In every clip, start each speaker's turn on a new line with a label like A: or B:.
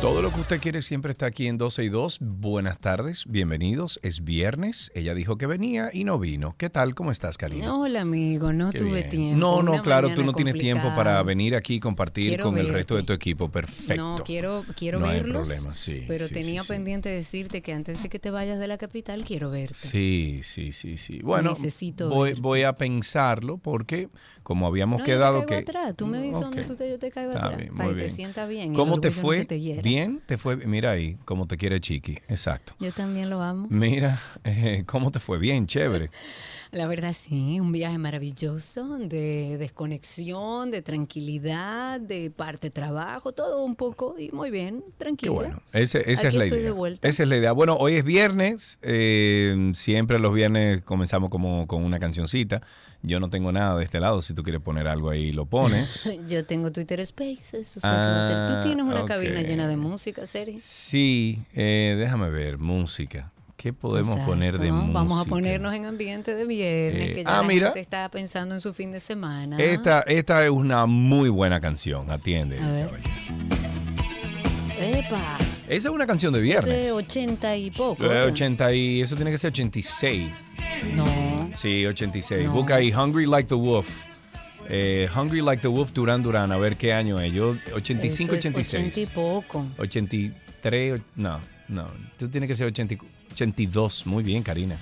A: Todo lo que
B: usted quiere siempre está aquí en 12 y 2. Buenas tardes, bienvenidos. Es viernes. Ella dijo que venía y no vino. ¿Qué tal? ¿Cómo estás, Karina?
C: Hola, amigo, no
B: Qué
C: tuve
B: bien.
C: tiempo.
B: No, no,
C: Una
B: claro, tú no tienes tiempo para venir aquí y compartir
C: Quiero
B: con el resto de tu equipo. Perfecto.
C: No, quiero, quiero
B: No hay
C: verlos.
B: problema, sí,
C: pero
B: sí,
C: tenía
B: sí,
C: pendiente decirte que antes de que te vayas de la capital, quiero verte.
B: Sí, sí, sí, sí. Bueno,
C: Necesito
B: voy,
C: verte.
B: voy a pensarlo porque como habíamos
C: No,
B: quedado
C: yo te caigo
B: que...
C: atrás. Tú me dices
B: Ok.
C: dónde tú te, yo te caigo
B: Está
C: atrás.
B: bien,
C: para que te sienta bien.
B: ¿Cómo te
C: no
B: fue?
C: te.
B: Bien, te fue. Mira ahí, cómo te quiere Chiqui. Exacto.
C: Yo también lo amo.
B: Mira, eh, ¿cómo te fue? Bien, chévere.
C: La verdad, sí, un viaje maravilloso de desconexión, de tranquilidad, de parte trabajo, todo un poco y muy bien,
B: Qué
C: tranquila.
B: bueno. Ese- esa es la
C: estoy
B: idea.
C: de vuelta.
B: Esa es la idea. Bueno, hoy es viernes. eh, siempre los viernes comenzamos como con una cancioncita. Yo no tengo nada de este lado. Si tú quieres poner algo ahí, lo pones.
C: Yo tengo Twitter Spaces, o sea, ¿qué va a ser? Tú
B: Ah,
C: tienes una cabina llena de música, serie.
B: Sí, eh, déjame ver. Música. ¿Qué podemos
C: Exacto,
B: poner de música?
C: Vamos a ponernos en ambiente de viernes,
B: Eh,
C: que ya
B: ah,
C: la
B: mira.
C: gente está pensando en su fin de semana.
B: Esta, esta es una muy buena canción. Atiende.
C: ¡Epa!
B: Esa es una canción de
C: Eso
B: viernes.
C: es 80 y poco.
B: Eh,
C: ¿verdad?
B: 80 y eso tiene que ser 86.
C: No.
B: Sí, 86.
C: No.
B: Busca ahí Hungry Like the Wolf. Eh, Hungry Like the Wolf Duran Duran, a ver qué año es. Yo 85,
C: eso es
B: 86.
C: 80 y poco.
B: 83, och- no, no. Tú tienes que ser 80 y- 82. Muy bien, Karina.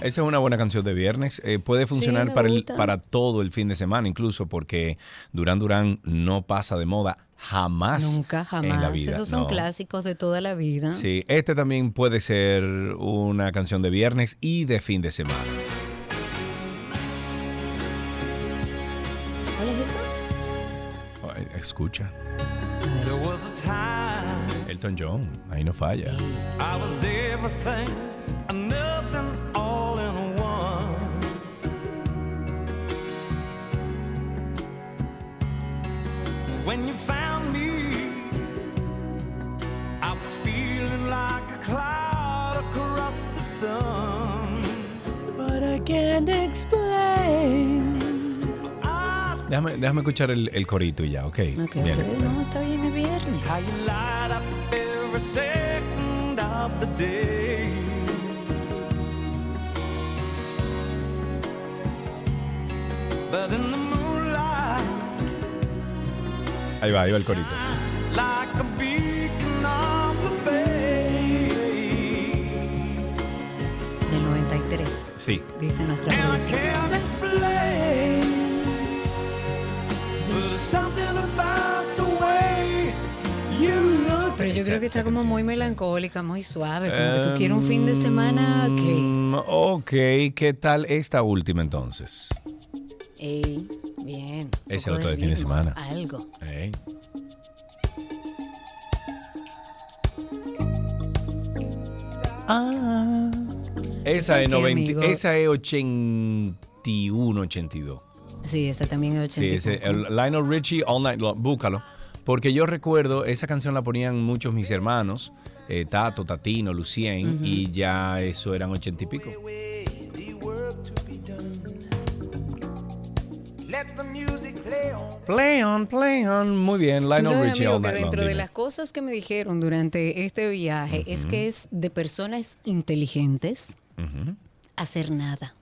B: Esa es una buena canción de viernes. Eh, puede funcionar para, el, para todo el fin de semana, incluso porque Duran Duran no pasa de moda jamás.
C: Nunca,
B: En la
C: jamás.
B: vida.
C: Esos son
B: no.
C: clásicos de toda la vida.
B: Sí, este también puede ser una canción de viernes y de fin de semana.
C: ¿Cuál es esa?
B: Escucha.
A: There was a time
B: Elton John, ahí no falla.
A: I was everything and
B: Déjame, déjame escuchar el, el corito y ya, ok.
C: Ok,
B: Bien.
C: ok, no, está bien, es viernes.
A: How you light up every second of the day. But in the moonlight,
B: Ahí va, ahí va el corito.
A: like a beacon on the bay.
C: Del 93,
B: Sí.
C: dice nuestra
A: And I
C: productora.
A: can't explain.
C: Pero yo creo que está como muy melancólica, muy suave, como que tú quieres un fin de semana que...
B: Mm, Ok, ¿qué tal esta última entonces?
C: Ey, bien.
B: Ese otro de fin de semana.
C: Algo.
B: Ey. Ah. Esa es,
C: Sí,
B: 90,
C: amigo.
B: esa es 81, 82.
C: Sí, esta también es 80
B: Sí,
C: y
B: ese, el Lionel Richie All Night Long, búscalo. Porque yo recuerdo, esa canción la ponían muchos mis hermanos, eh, Tato, Tatino, Lucien, y ya eso eran ochenta y pico.
D: Let the music play on.
B: Play on, play on. Muy bien, Lionel
C: sabes,
B: Richie
C: amigo,
B: All
C: que
B: Night Long.
C: dentro de
B: dime.
C: las cosas que me dijeron durante este viaje es que es de personas inteligentes hacer nada.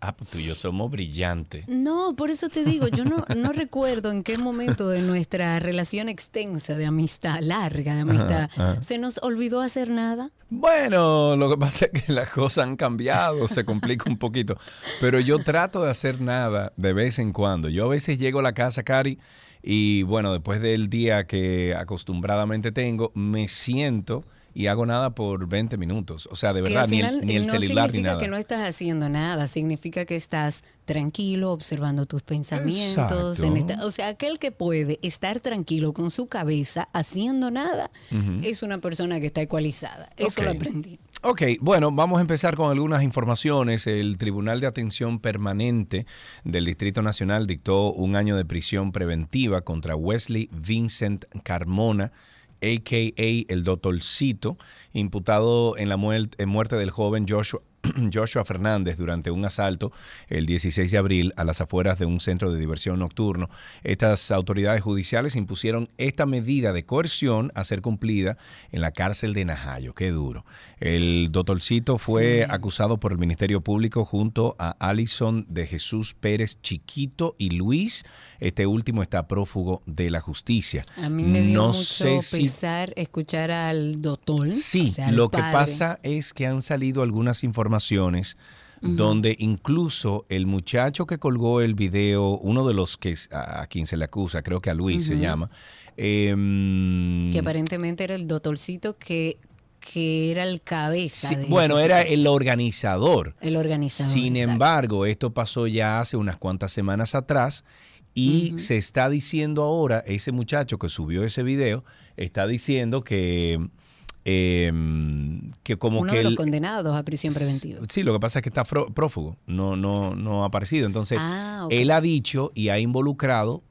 B: Ah, pues tú y yo somos brillantes.
C: No, por eso te digo, yo no, no recuerdo en qué momento de nuestra relación extensa de amistad, larga de amistad, se nos olvidó hacer nada.
B: Bueno, lo que pasa es que las cosas han cambiado, se complica un poquito. Pero yo trato de hacer nada de vez en cuando. Yo a veces llego a la casa, Cari, y bueno, después del día que acostumbradamente tengo, me siento y hago nada por 20 minutos. O sea, de verdad, ni el,
C: final
B: ni el
C: no
B: celular ni
C: significa
B: nada.
C: que no estás haciendo nada, significa que estás tranquilo, observando tus pensamientos. en esta- o sea, aquel que puede estar tranquilo con su cabeza haciendo nada es una persona que está ecualizada. Eso lo aprendí.
B: Ok, bueno, vamos a empezar con algunas informaciones. El Tribunal de Atención Permanente del Distrito Nacional dictó un año de prisión preventiva contra Wesley Vincent Carmona, a.k.a. el Doctorcito, imputado en la muel- en muerte del joven Joshua. Joshua Fernández durante un asalto el 16 de abril a las afueras de un centro de diversión nocturno. Estas autoridades judiciales impusieron esta medida de coerción a ser cumplida en la cárcel de Najayo. Qué duro. El doctorcito fue acusado por el Ministerio Público junto a Alison de Jesús Pérez Chiquito y Luis. Este último está prófugo de la justicia.
C: A mí me dio
B: no
C: mucho
B: sé si
C: escuchar al doctor.
B: Sí,
C: o sea, al
B: lo que pasa es que han salido algunas informaciones donde incluso el muchacho que colgó el video, uno de los que a, a quien se le acusa, creo que a Luis se llama, em,
C: Que aparentemente era el doctorcito que, que era el cabeza.
B: sí,
C: de
B: bueno, era
C: situación.
B: el organizador.
C: El organizador.
B: Sin
C: exacto.
B: embargo, esto pasó ya hace unas cuantas semanas atrás y se está diciendo ahora, ese muchacho que subió ese video, está diciendo que, em, que como
C: Uno
B: que
C: de los
B: él-
C: condenados a prisión preventiva.
B: Sí, lo que pasa es que está prófugo, no, no, no ha aparecido. Entonces,
C: Ah,
B: él ha dicho y ha involucrado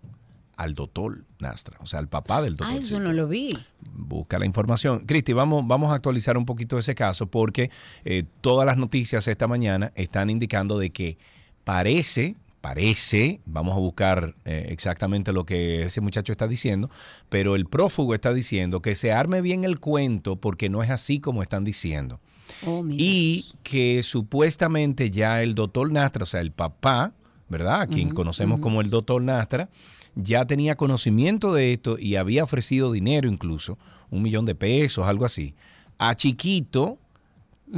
B: al doctor Nastra, o sea, al papá del doctor.
C: Ah, eso no lo vi.
B: Busca la información. Cristi, vamos, vamos a actualizar un poquito ese caso porque eh, todas las noticias esta mañana están indicando de que parece, parece, vamos a buscar eh, exactamente lo que ese muchacho está diciendo, pero el prófugo está diciendo que se arme bien el cuento porque no es así como están diciendo.
C: Oh,
B: Y que supuestamente ya el doctor Nastra, o sea, el papá, ¿verdad? A quien conocemos como el doctor Nastra, ya tenía conocimiento de esto y había ofrecido dinero incluso, un millón de pesos, algo así, a Chiquito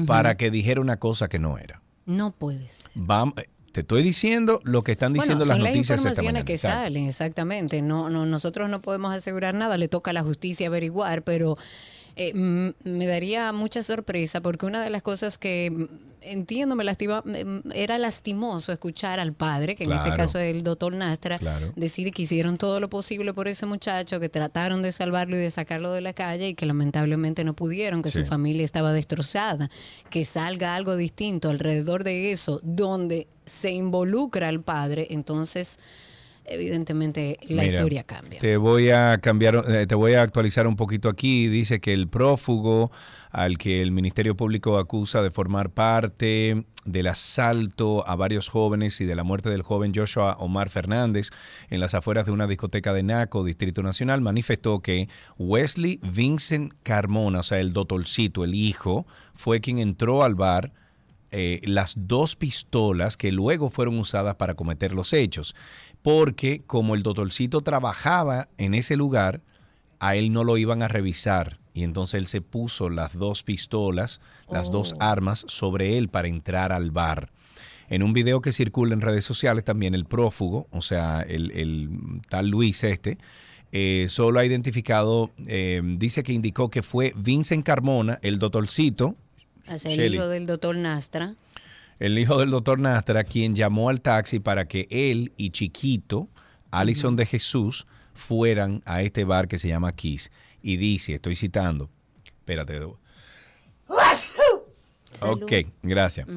B: para que dijera una cosa que no era.
C: No puedes.
B: Vam- te estoy diciendo lo que están diciendo
C: bueno,
B: las
C: son las
B: noticias esta
C: informaciones
B: mañana.
C: que salen, exactamente. No, no, nosotros no podemos asegurar nada, le toca a la justicia averiguar, pero eh, me daría mucha sorpresa porque una de las cosas que entiendo me lastima, era lastimoso escuchar al padre, que en este caso es el doctor Nastra,
B: Claro.
C: decir que hicieron todo lo posible por ese muchacho, que trataron de salvarlo y de sacarlo de la calle y que lamentablemente no pudieron, que
B: Sí.
C: su familia estaba destrozada, que salga algo distinto alrededor de eso, donde se involucra al padre, entonces evidentemente la
B: Mira,
C: historia cambia.
B: Te voy a cambiar, eh, te voy a actualizar un poquito aquí. Dice que el prófugo al que el Ministerio Público acusa de formar parte del asalto a varios jóvenes y de la muerte del joven Joshua Omar Fernández en las afueras de una discoteca de Naco, Distrito Nacional, manifestó que Wesley Vincent Carmona, o sea, el doctorcito, el hijo, fue quien entró al bar eh, las dos pistolas que luego fueron usadas para cometer los hechos. Porque como el doctorcito trabajaba en ese lugar, a él no lo iban a revisar. Y entonces él se puso las dos pistolas, las dos armas sobre él para entrar al bar. En un video que circula en redes sociales también el prófugo, o sea, el, el tal Luis este, eh, solo ha identificado, eh, dice que indicó que fue Vincent Carmona, el doctorcito,
C: el
B: Shelly.
C: hijo del doctor Nastra.
B: El hijo del doctor Nastra, quien llamó al taxi para que él y Chiquito, Alison de Jesús, fueran a este bar que se llama Kiss. Y dice, estoy citando, espérate. Ok, gracias.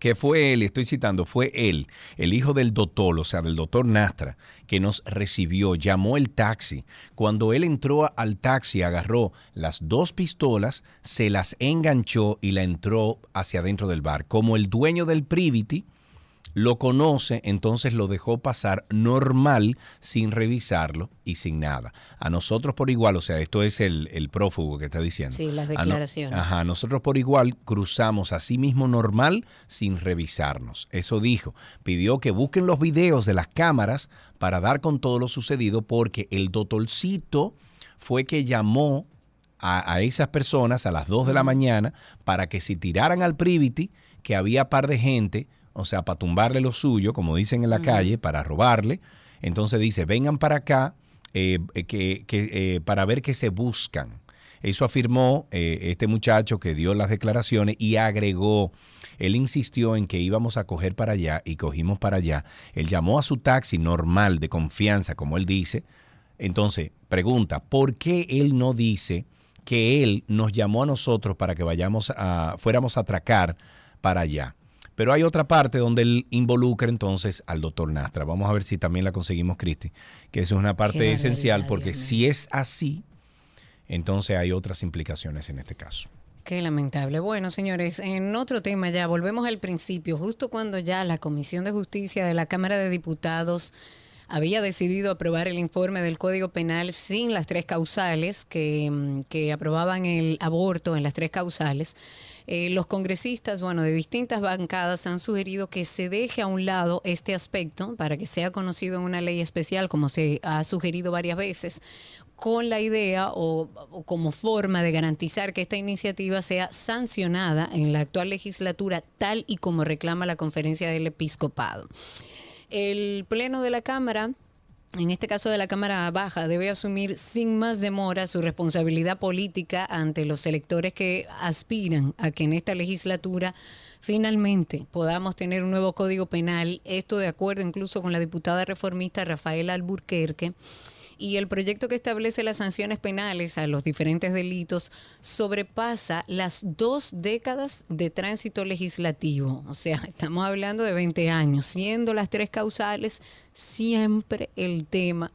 B: Que fue él, estoy citando, fue él, el hijo del doctor, o sea, del doctor Nastra, que nos recibió, llamó el taxi. Cuando él entró al taxi, agarró las dos pistolas, se las enganchó y la entró hacia adentro del bar. Como el dueño del Privity, lo conoce, entonces lo dejó pasar normal, sin revisarlo y sin nada. A nosotros por igual, o sea, esto es el, el prófugo que está diciendo.
C: Sí, las
B: A no-
C: declaraciones.
B: ajá, nosotros por igual cruzamos así mismo normal sin revisarnos. Eso dijo. Pidió que busquen los videos de las cámaras para dar con todo lo sucedido porque el doctorcito fue que llamó a, a esas personas a las 2 de la mañana para que si tiraran al privity, que había par de gente, o sea, para tumbarle lo suyo, como dicen en la calle, para robarle. Entonces dice, vengan para acá eh, eh, que, que, eh, para ver qué se buscan. Eso afirmó eh, este muchacho que dio las declaraciones y agregó, él insistió en que íbamos a coger para allá y cogimos para allá. Él llamó a su taxi normal, de confianza, como él dice. Entonces, pregunta, ¿por qué él no dice que él nos llamó a nosotros para que vayamos a, fuéramos a atracar para allá? Pero hay otra parte donde él involucra entonces al doctor Nastra. Vamos a ver si también la conseguimos, Cristi, que eso es una parte esencial porque
C: Dios
B: si es así, entonces hay otras implicaciones en este caso.
C: Qué lamentable. Bueno, señores, en otro tema ya, volvemos al principio, justo cuando ya la Comisión de Justicia de la Cámara de Diputados había decidido aprobar el informe del Código Penal sin las tres causales que, mm, que aprobaban el aborto en las tres causales. Eh, los congresistas, bueno, de distintas bancadas han sugerido que se deje a un lado este aspecto para que sea conocido en una ley especial, como se ha sugerido varias veces, con la idea o, o como forma de garantizar que esta iniciativa sea sancionada en la actual legislatura tal y como reclama la conferencia del episcopado. El Pleno de la Cámara, en este caso de la Cámara Baja, debe asumir sin más demora su responsabilidad política ante los electores que aspiran a que en esta legislatura finalmente podamos tener un nuevo código penal, esto de acuerdo incluso con la diputada reformista Rafaela Alburquerque. Y el proyecto que establece las sanciones penales a los diferentes delitos sobrepasa las dos décadas de tránsito legislativo. O sea, estamos hablando de 20 años, siendo las tres causales siempre el tema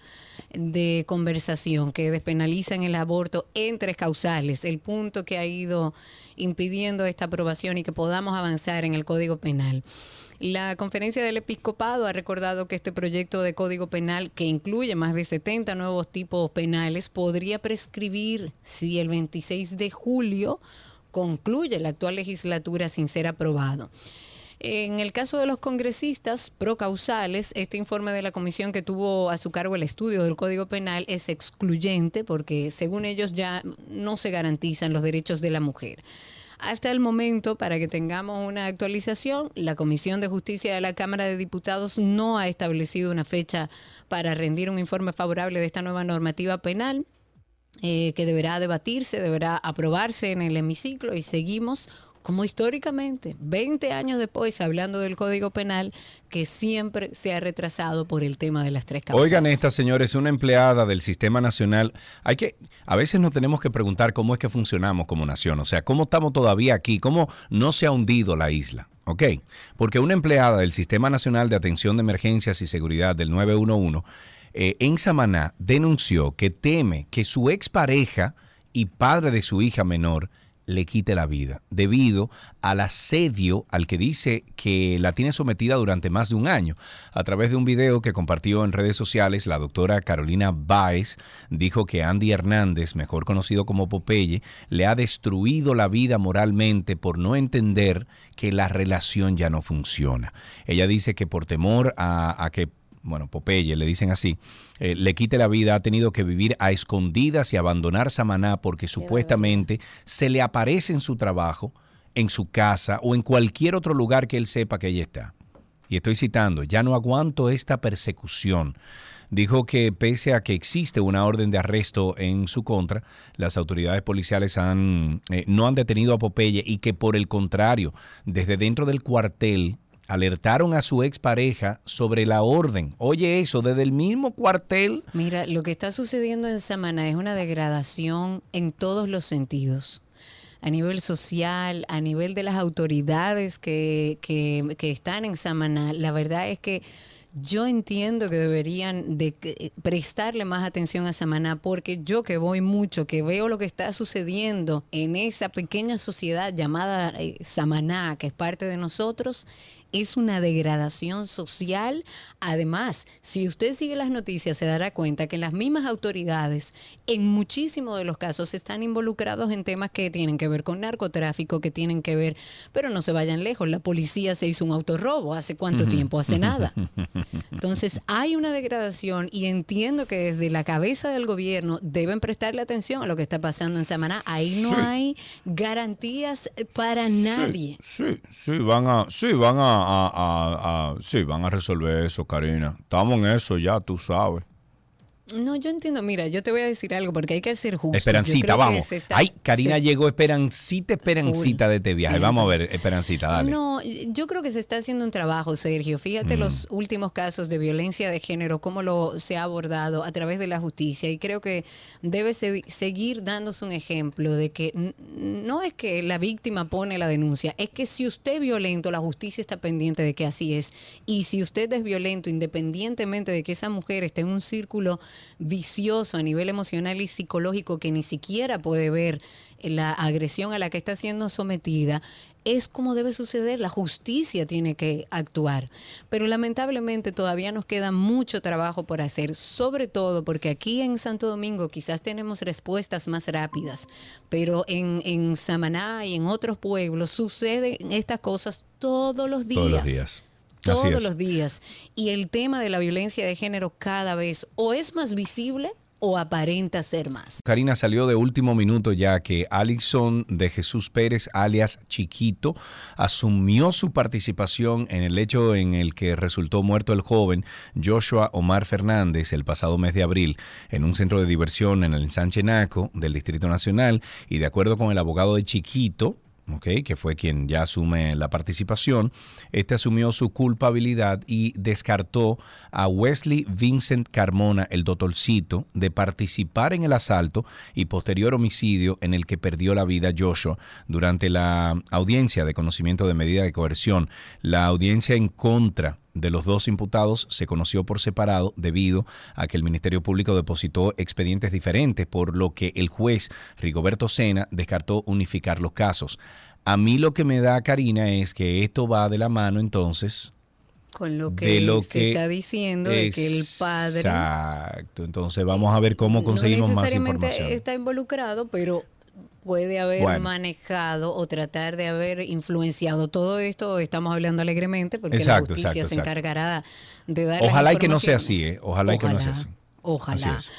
C: de conversación que despenalizan el aborto en tres causales, el punto que ha ido impidiendo esta aprobación y que podamos avanzar en el Código Penal. La conferencia del episcopado ha recordado que este proyecto de código penal, que incluye más de 70 nuevos tipos penales, podría prescribir si el 26 de julio concluye la actual legislatura sin ser aprobado. En el caso de los congresistas procausales, este informe de la comisión que tuvo a su cargo el estudio del Código Penal es excluyente porque según ellos ya no se garantizan los derechos de la mujer. Hasta el momento, para que tengamos una actualización, la Comisión de Justicia de la Cámara de Diputados no ha establecido una fecha para rendir un informe favorable de esta nueva normativa penal eh, que deberá debatirse, deberá aprobarse en el hemiciclo y seguimos como históricamente, 20 años después, hablando del Código Penal, que siempre se ha retrasado por el tema de las tres causas.
B: Oigan esta, señores, una empleada del Sistema Nacional. Hay que, a veces nos tenemos que preguntar cómo es que funcionamos como nación, o sea, cómo estamos todavía aquí, cómo no se ha hundido la isla, ¿ok? Porque una empleada del Sistema Nacional de Atención de Emergencias y Seguridad del 911 eh, en Samaná denunció que teme que su expareja y padre de su hija menor le quite la vida debido al asedio al que dice que la tiene sometida durante más de un año. A través de un video que compartió en redes sociales, la doctora Carolina Baez dijo que Andy Hernández, mejor conocido como Popeye, le ha destruido la vida moralmente por no entender que la relación ya no funciona. Ella dice que por temor a, a que bueno, Popeye, le dicen así, eh, le quite la vida, ha tenido que vivir a escondidas y abandonar Samaná porque supuestamente se le aparece en su trabajo, en su casa o en cualquier otro lugar que él sepa que ella está. Y estoy citando, ya no aguanto esta persecución. Dijo que pese a que existe una orden de arresto en su contra, las autoridades policiales han, eh, no han detenido a Popeye y que por el contrario, desde dentro del cuartel alertaron a su expareja sobre la orden. Oye eso, desde el mismo cuartel.
C: Mira, lo que está sucediendo en Samaná es una degradación en todos los sentidos. A nivel social, a nivel de las autoridades que, que, que están en Samaná, la verdad es que yo entiendo que deberían de que- prestarle más atención a Samaná porque yo que voy mucho, que veo lo que está sucediendo en esa pequeña sociedad llamada eh, Samaná, que es parte de nosotros, es una degradación social. Además, si usted sigue las noticias, se dará cuenta que las mismas autoridades, en muchísimos de los casos, están involucrados en temas que tienen que ver con narcotráfico, que tienen que ver, pero no se vayan lejos, la policía se hizo un autorrobo, ¿hace cuánto tiempo? Hace nada. Entonces, hay una degradación y entiendo que desde la cabeza del gobierno deben prestarle atención a lo que está pasando en Samaná. Ahí no hay garantías para nadie.
B: Sí, sí, van a, sí, van a, a- sí, van a resolver eso, Karina. Estamos en eso ya, tú sabes.
C: No, yo entiendo. Mira, yo te voy a decir algo porque hay que ser justo.
B: Esperancita, vamos.
C: está-
B: Ay, Karina
C: se-
B: llegó Esperancita, Esperancita de este viaje. Vamos a ver, Esperancita, dale.
C: No, yo creo que se está haciendo un trabajo, Sergio. Fíjate los últimos casos de violencia de género, cómo lo se ha abordado a través de la justicia. Y creo que debe se- seguir dándose un ejemplo de que no es que la víctima pone la denuncia, es que si usted es violento, la justicia está pendiente de que así es. Y si usted es violento, independientemente de que esa mujer esté en un círculo vicioso a nivel emocional y psicológico que ni siquiera puede ver la agresión a la que está siendo sometida, es como debe suceder, la justicia tiene que actuar. Pero lamentablemente todavía nos queda mucho trabajo por hacer, sobre todo porque aquí en Santo Domingo quizás tenemos respuestas más rápidas, pero en, en Samaná y en otros pueblos suceden estas cosas todos los días.
B: Todos los días.
C: Todos los días. Y el tema de la violencia de género cada vez o es más visible o aparenta ser más.
B: Karina salió de último minuto ya que Alison de Jesús Pérez, alias Chiquito, asumió su participación en el hecho en el que resultó muerto el joven Joshua Omar Fernández el pasado mes de abril en un centro de diversión en el ensanche Naco del Distrito Nacional y de acuerdo con el abogado de Chiquito, que fue quien ya asume la participación, este asumió su culpabilidad y descartó a Wesley Vincent Carmona, el doctorcito, de participar en el asalto y posterior homicidio en el que perdió la vida Joshua durante la audiencia de conocimiento de medida de coerción. La audiencia en contra de los dos imputados se conoció por separado debido a que el Ministerio Público depositó expedientes diferentes, por lo que el juez Rigoberto Sena descartó unificar los casos. A mí lo que me da, Karina, es que esto va de la mano entonces
C: Con lo que,
B: lo
C: se
B: que
C: está diciendo de que el padre
B: Exacto. Entonces vamos a ver cómo
C: no
B: conseguimos más
C: necesariamente
B: información.
C: está involucrado, pero puede haber
B: Bueno.
C: manejado o tratar de haber influenciado todo esto. Estamos hablando alegremente porque
B: Exacto,
C: la justicia
B: exacto,
C: se
B: exacto.
C: encargará de dar las
B: Ojalá y que no sea así. ¿eh? Ojalá y que no sea así.
C: Ojalá.
B: Así.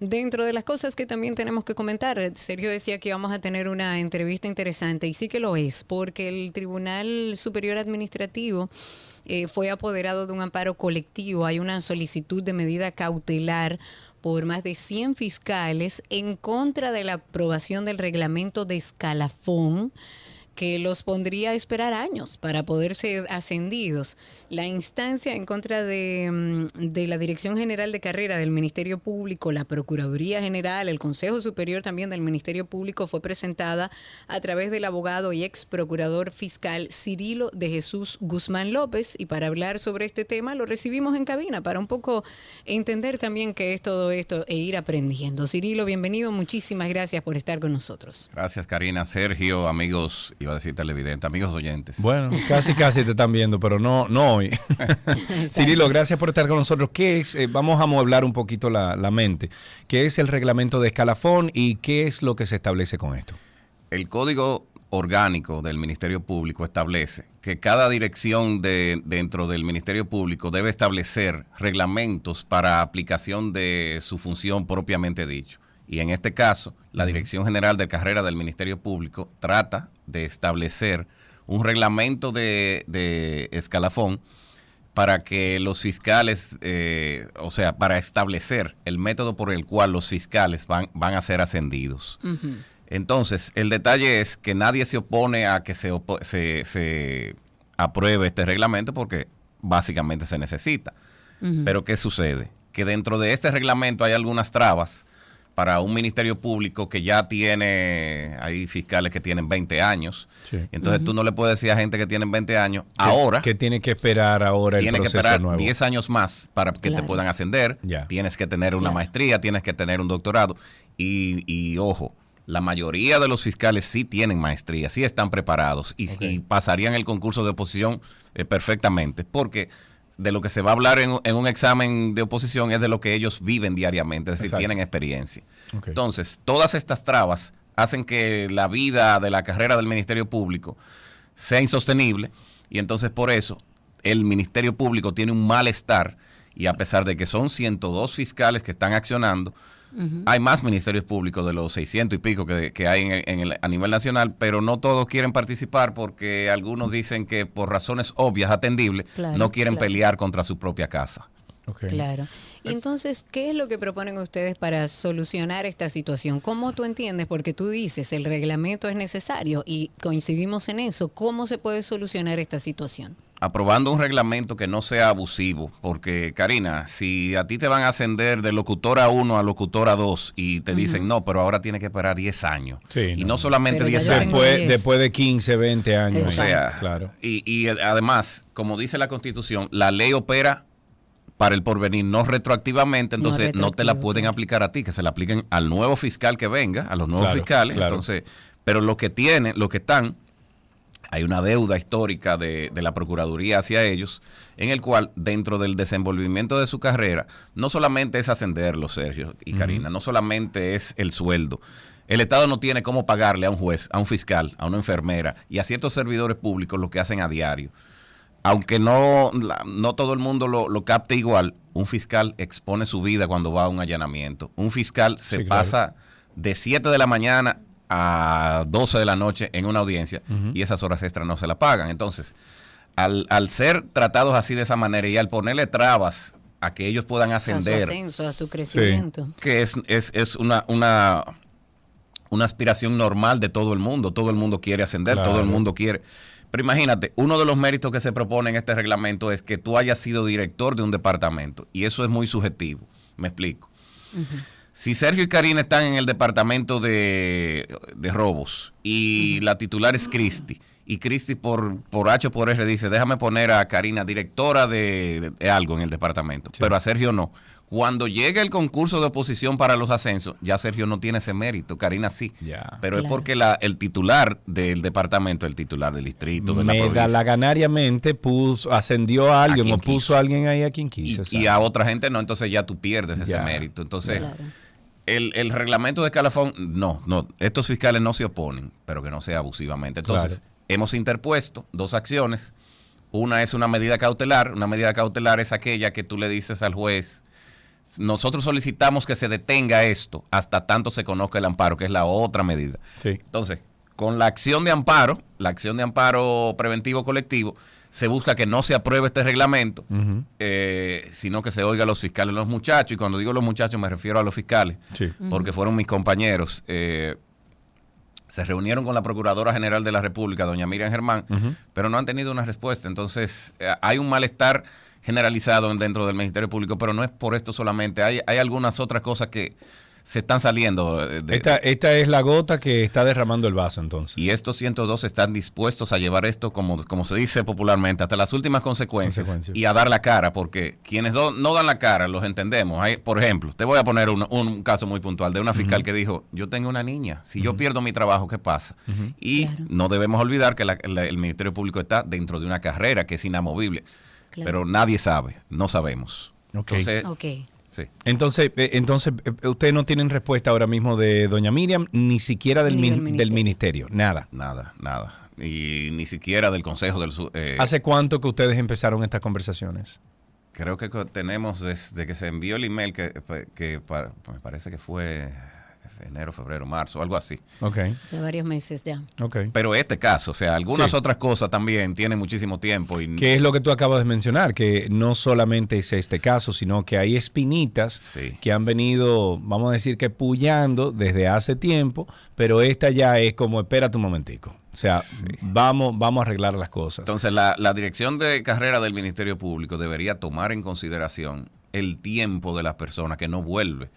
C: Dentro de las cosas que también tenemos que comentar, Sergio decía que íbamos a tener una entrevista interesante y sí que lo es, porque el Tribunal Superior Administrativo eh, fue apoderado de un amparo colectivo. Hay una solicitud de medida cautelar por más de 100 fiscales en contra de la aprobación del reglamento de escalafón que los pondría a esperar años para poder ser ascendidos. La instancia en contra de, mm, de la Dirección General de Carrera del Ministerio Público, la Procuraduría General, el Consejo Superior también del Ministerio Público fue presentada a través del abogado y ex procurador fiscal Cirilo de Jesús Guzmán López. Y para hablar sobre este tema lo recibimos en cabina para un poco entender también qué es todo esto e ir aprendiendo. Cirilo, bienvenido. Muchísimas gracias por estar con nosotros.
E: Gracias, Karina, Sergio, amigos, iba a decir televidente, amigos oyentes.
B: Bueno, casi casi te están viendo, pero no, no hoy. Cirilo, gracias por estar con nosotros. ¿Qué es? eh, vamos a amueblar un poquito la, la mente. ¿Qué es el reglamento de escalafón y qué es lo que se establece con esto?
E: El código orgánico del Ministerio Público establece que cada dirección de, dentro del Ministerio Público debe establecer reglamentos para aplicación de su función propiamente dicho. Y en este caso, la Dirección General de Carrera del Ministerio Público trata de establecer un reglamento de, de escalafón para que los fiscales, eh, o sea, para establecer el método por el cual los fiscales van, van a ser ascendidos. Entonces, el detalle es que nadie se opone a que se, se, se apruebe este reglamento porque básicamente se necesita. Pero ¿qué sucede? Que dentro de este reglamento hay algunas trabas para un ministerio público que ya tiene, hay fiscales que tienen 20 años.
B: Sí.
E: Entonces tú no le puedes decir a gente que tienen 20 años, ahora
B: ¿Qué tiene que esperar ahora el
E: tienes que
B: proceso
E: esperar
B: nuevo?
E: 10 años más para que
C: Claro.
E: te puedan ascender.
B: Ya.
E: Tienes que tener una maestría, tienes que tener un doctorado. Y, y, ojo, la mayoría de los fiscales sí tienen maestría, sí están preparados y pasarían el concurso de oposición eh, perfectamente, porque de lo que se va a hablar en, en un examen de oposición es de lo que ellos viven diariamente, es decir,
B: Exacto.
E: tienen experiencia. Entonces, todas estas trabas hacen que la vida de la carrera del Ministerio Público sea insostenible y entonces por eso el Ministerio Público tiene un malestar y a pesar de que son 102 fiscales que están accionando, hay más ministerios públicos de los 600 y pico que, que hay en el- en el- a nivel nacional, pero no todos quieren participar porque algunos dicen que por razones obvias, atendibles,
C: Claro,
E: no quieren
C: claro.
E: pelear contra su propia casa.
C: Claro. Y entonces, ¿qué es lo que proponen ustedes para solucionar esta situación? ¿Cómo tú entiendes? Porque tú dices, el reglamento es necesario y coincidimos en eso. ¿Cómo se puede solucionar esta situación?
E: Aprobando un reglamento que no sea abusivo, porque Karina, si a ti te van a ascender de locutora 1 a locutora 2 y te dicen, no, pero ahora tienes que esperar 10 años,
B: Sí,
E: y
B: no.
E: no solamente
C: Pero ya
E: 10
C: yo
E: años,
B: Después,
C: 10.
B: después de 15, 20 años.
E: o sea,
B: claro.
E: y, y además, como dice la Constitución, la ley opera para el porvenir, no retroactivamente,
C: No
E: entonces no, te la pueden aplicar a ti, que se la apliquen al nuevo fiscal que venga, a los nuevos
B: Claro,
E: fiscales,
B: claro.
E: entonces, pero los que tienen, los que están, hay una deuda histórica de, de la Procuraduría hacia ellos, en el cual dentro del desenvolvimiento de su carrera, no solamente es ascenderlo, Sergio y Karina, no solamente es el sueldo. El Estado no tiene cómo pagarle a un juez, a un fiscal, a una enfermera y a ciertos servidores públicos lo que hacen a diario. Aunque no, no todo el mundo lo, lo capte igual, un fiscal expone su vida cuando va a un allanamiento. Un fiscal se
B: Sí, claro.
E: pasa de 7 de la mañana a 12 de la noche en una audiencia y esas horas extras no se la pagan. Entonces, al, al ser tratados así de esa manera y al ponerle trabas a que ellos puedan
C: A su
E: ascender,
C: ascenso, a su crecimiento.
E: que es, es, es una, una, una aspiración normal de todo el mundo. Todo el mundo quiere ascender, todo el mundo quiere. Pero imagínate, uno de los méritos que se propone en este reglamento es que tú hayas sido director de un departamento. Y eso es muy subjetivo. Me explico. Si Sergio y Karina están en el departamento de, de robos y la titular es Cristi, y Cristi por, por H o por R dice, déjame poner a Karina directora de, de- de algo en el departamento, pero a Sergio no. Cuando llegue el concurso de oposición para los ascensos, ya Sergio no tiene ese mérito, Karina sí.
B: Ya.
E: Pero es porque la, el titular del departamento, el titular del distrito, de la provincia,
B: puso, ascendió a alguien
E: quien
B: o puso a alguien ahí a quien quiso.
E: y a otra gente no, entonces ya tú pierdes ese
B: Ya.
E: mérito. Entonces,
C: Claro.
E: El, el reglamento de escalafón, no, no, estos fiscales no se oponen, pero que no sea abusivamente. Entonces,
B: Claro.
E: hemos interpuesto dos acciones. Una es una medida cautelar. Una medida cautelar es aquella que tú le dices al juez, nosotros solicitamos que se detenga esto hasta tanto se conozca el amparo, que es la otra medida.
B: Sí.
E: Entonces, con la acción de amparo, la acción de amparo preventivo colectivo, se busca que no se apruebe este reglamento, eh, sino que se oiga a los fiscales, los muchachos, y cuando digo los muchachos me refiero a los fiscales,
B: Sí.
E: porque fueron mis compañeros. eh, se reunieron con la Procuradora General de la República, doña Miriam Germán, pero no han tenido una respuesta. Entonces, eh, hay un malestar generalizado en- dentro del Ministerio Público, pero no es por esto solamente. Hay, hay algunas otras cosas que se están saliendo. eh, de-
B: Esta, esta es la gota que está derramando el vaso entonces.
E: y estos 102 están dispuestos a llevar esto, como, como se dice popularmente, hasta las últimas consecuencias,
B: Consecuencias.
E: y a dar la cara, porque quienes do- no dan la cara los entendemos. Hay, por ejemplo, te voy a poner un, un caso muy puntual de una fiscal que dijo, yo tengo una niña, si yo pierdo mi trabajo, ¿qué pasa? Y
C: Claro.
E: no debemos olvidar que la- la- el Ministerio Público está dentro de una carrera que es inamovible,
C: Claro.
E: pero nadie sabe, no sabemos.
B: Ok.
E: Entonces,
C: Ok.
E: Sí.
B: Entonces, eh, entonces eh, ustedes no tienen respuesta ahora mismo de doña Miriam, ni siquiera del,
C: Ni del
B: min- del ministerio, nada.
E: Nada, nada. Y ni siquiera del Consejo del Sur. eh,
B: ¿Hace cuánto que ustedes empezaron estas conversaciones?
E: Creo que tenemos desde que se envió el email, que, que me parece que fue enero, febrero, marzo, algo así.
B: Ok,
C: Hace varios meses ya.
B: ok.
E: Pero este caso, o sea, algunas
B: Sí.
E: otras cosas también tienen muchísimo tiempo. Y
B: ¿Qué es lo que tú acabas de mencionar? Que no solamente es este caso, sino que hay espinitas
E: Sí.
B: que han venido, vamos a decir que pullando desde hace tiempo, pero esta ya es como, espérate un momentico. O sea, vamos, vamos a arreglar las cosas.
E: Entonces, la, la dirección de carrera del Ministerio Público debería tomar en consideración el tiempo de las personas que no vuelve.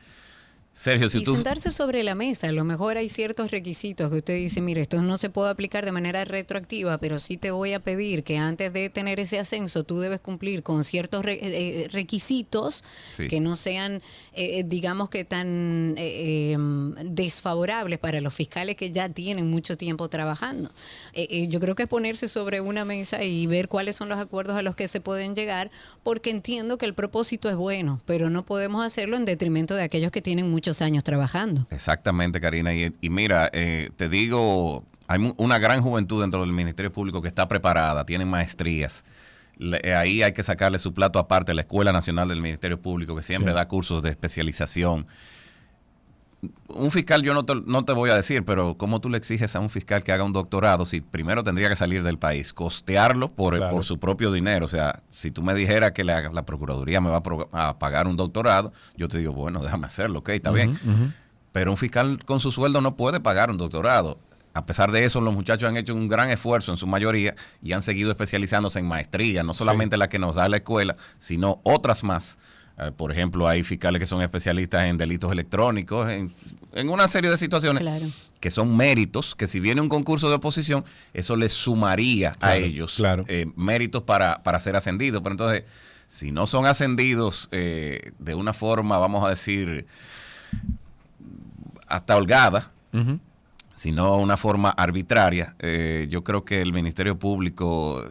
E: Sergio, si
C: y
E: tú...
C: sentarse sobre la mesa, a lo mejor hay ciertos requisitos que usted dice, mire, esto no se puede aplicar de manera retroactiva, pero sí te voy a pedir que antes de tener ese ascenso tú debes cumplir con ciertos re- eh, eh, requisitos
E: Sí.
C: que no sean, eh, eh, digamos que tan eh, desfavorables para los fiscales que ya tienen mucho tiempo trabajando. Yo creo que es ponerse sobre una mesa y ver cuáles son los acuerdos a los que se pueden llegar, porque entiendo que el propósito es bueno, pero no podemos hacerlo en detrimento de aquellos que tienen muchos años trabajando.
E: Exactamente, Karina. Y, y mira, eh, te digo, hay una gran juventud dentro del Ministerio Público que está preparada, tienen maestrías. Le- eh, ahí hay que sacarle su plato aparte a la Escuela Nacional del Ministerio Público, que siempre
B: Sí.
E: da cursos de especialización. Un fiscal, yo no te, no te voy a decir, pero ¿cómo tú le exiges a un fiscal que haga un doctorado si primero tendría que salir del país, costearlo por,
B: Claro.
E: por su propio dinero? O sea, si tú me dijeras que la, la Procuraduría me va a, pro- a pagar un doctorado, yo te digo, bueno, déjame hacerlo, ok, está bien. Pero un fiscal con su sueldo no puede pagar un doctorado. A pesar de eso, los muchachos han hecho un gran esfuerzo en su mayoría y han seguido especializándose en maestría, no solamente la que nos da la escuela, sino otras más. Eh, por ejemplo, hay fiscales que son especialistas en delitos electrónicos, en, en una serie de situaciones
C: Claro.
E: que son méritos, que si viene un concurso de oposición, eso les sumaría a ellos
B: claro.
E: eh, méritos para, para ser ascendidos. Pero entonces, si no son ascendidos eh, de una forma, vamos a decir, hasta holgada, sino una forma arbitraria, eh, yo creo que el Ministerio Público,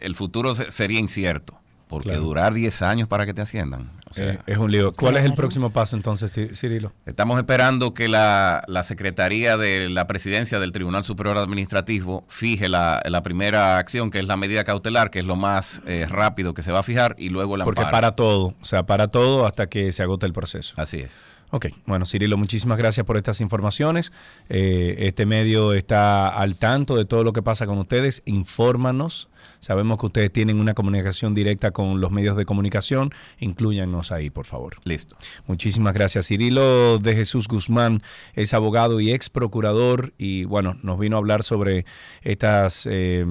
E: el futuro se- sería incierto, porque
B: Claro.
E: durar 10 años para que te asciendan. O sea,
B: Eh, es un lío. ¿Cuál es el próximo paso entonces, Ci- Cirilo?
E: Estamos esperando que la, la Secretaría de la Presidencia del Tribunal Superior Administrativo fije la, la primera acción, que es la medida cautelar, que es lo más eh, rápido que se va a fijar, y luego el
B: Porque
E: amparo.
B: para todo, o sea, para todo hasta que se agote el proceso.
E: Así es.
B: Ok, bueno, Cirilo, muchísimas gracias por estas informaciones. Eh, este medio está al tanto de todo lo que pasa con ustedes. Infórmanos. Sabemos que ustedes tienen una comunicación directa con los medios de comunicación. Incluyanos ahí, por favor.
E: Listo.
B: Muchísimas gracias. Cirilo de Jesús Guzmán es abogado y ex procurador y bueno, nos vino a hablar sobre estas eh,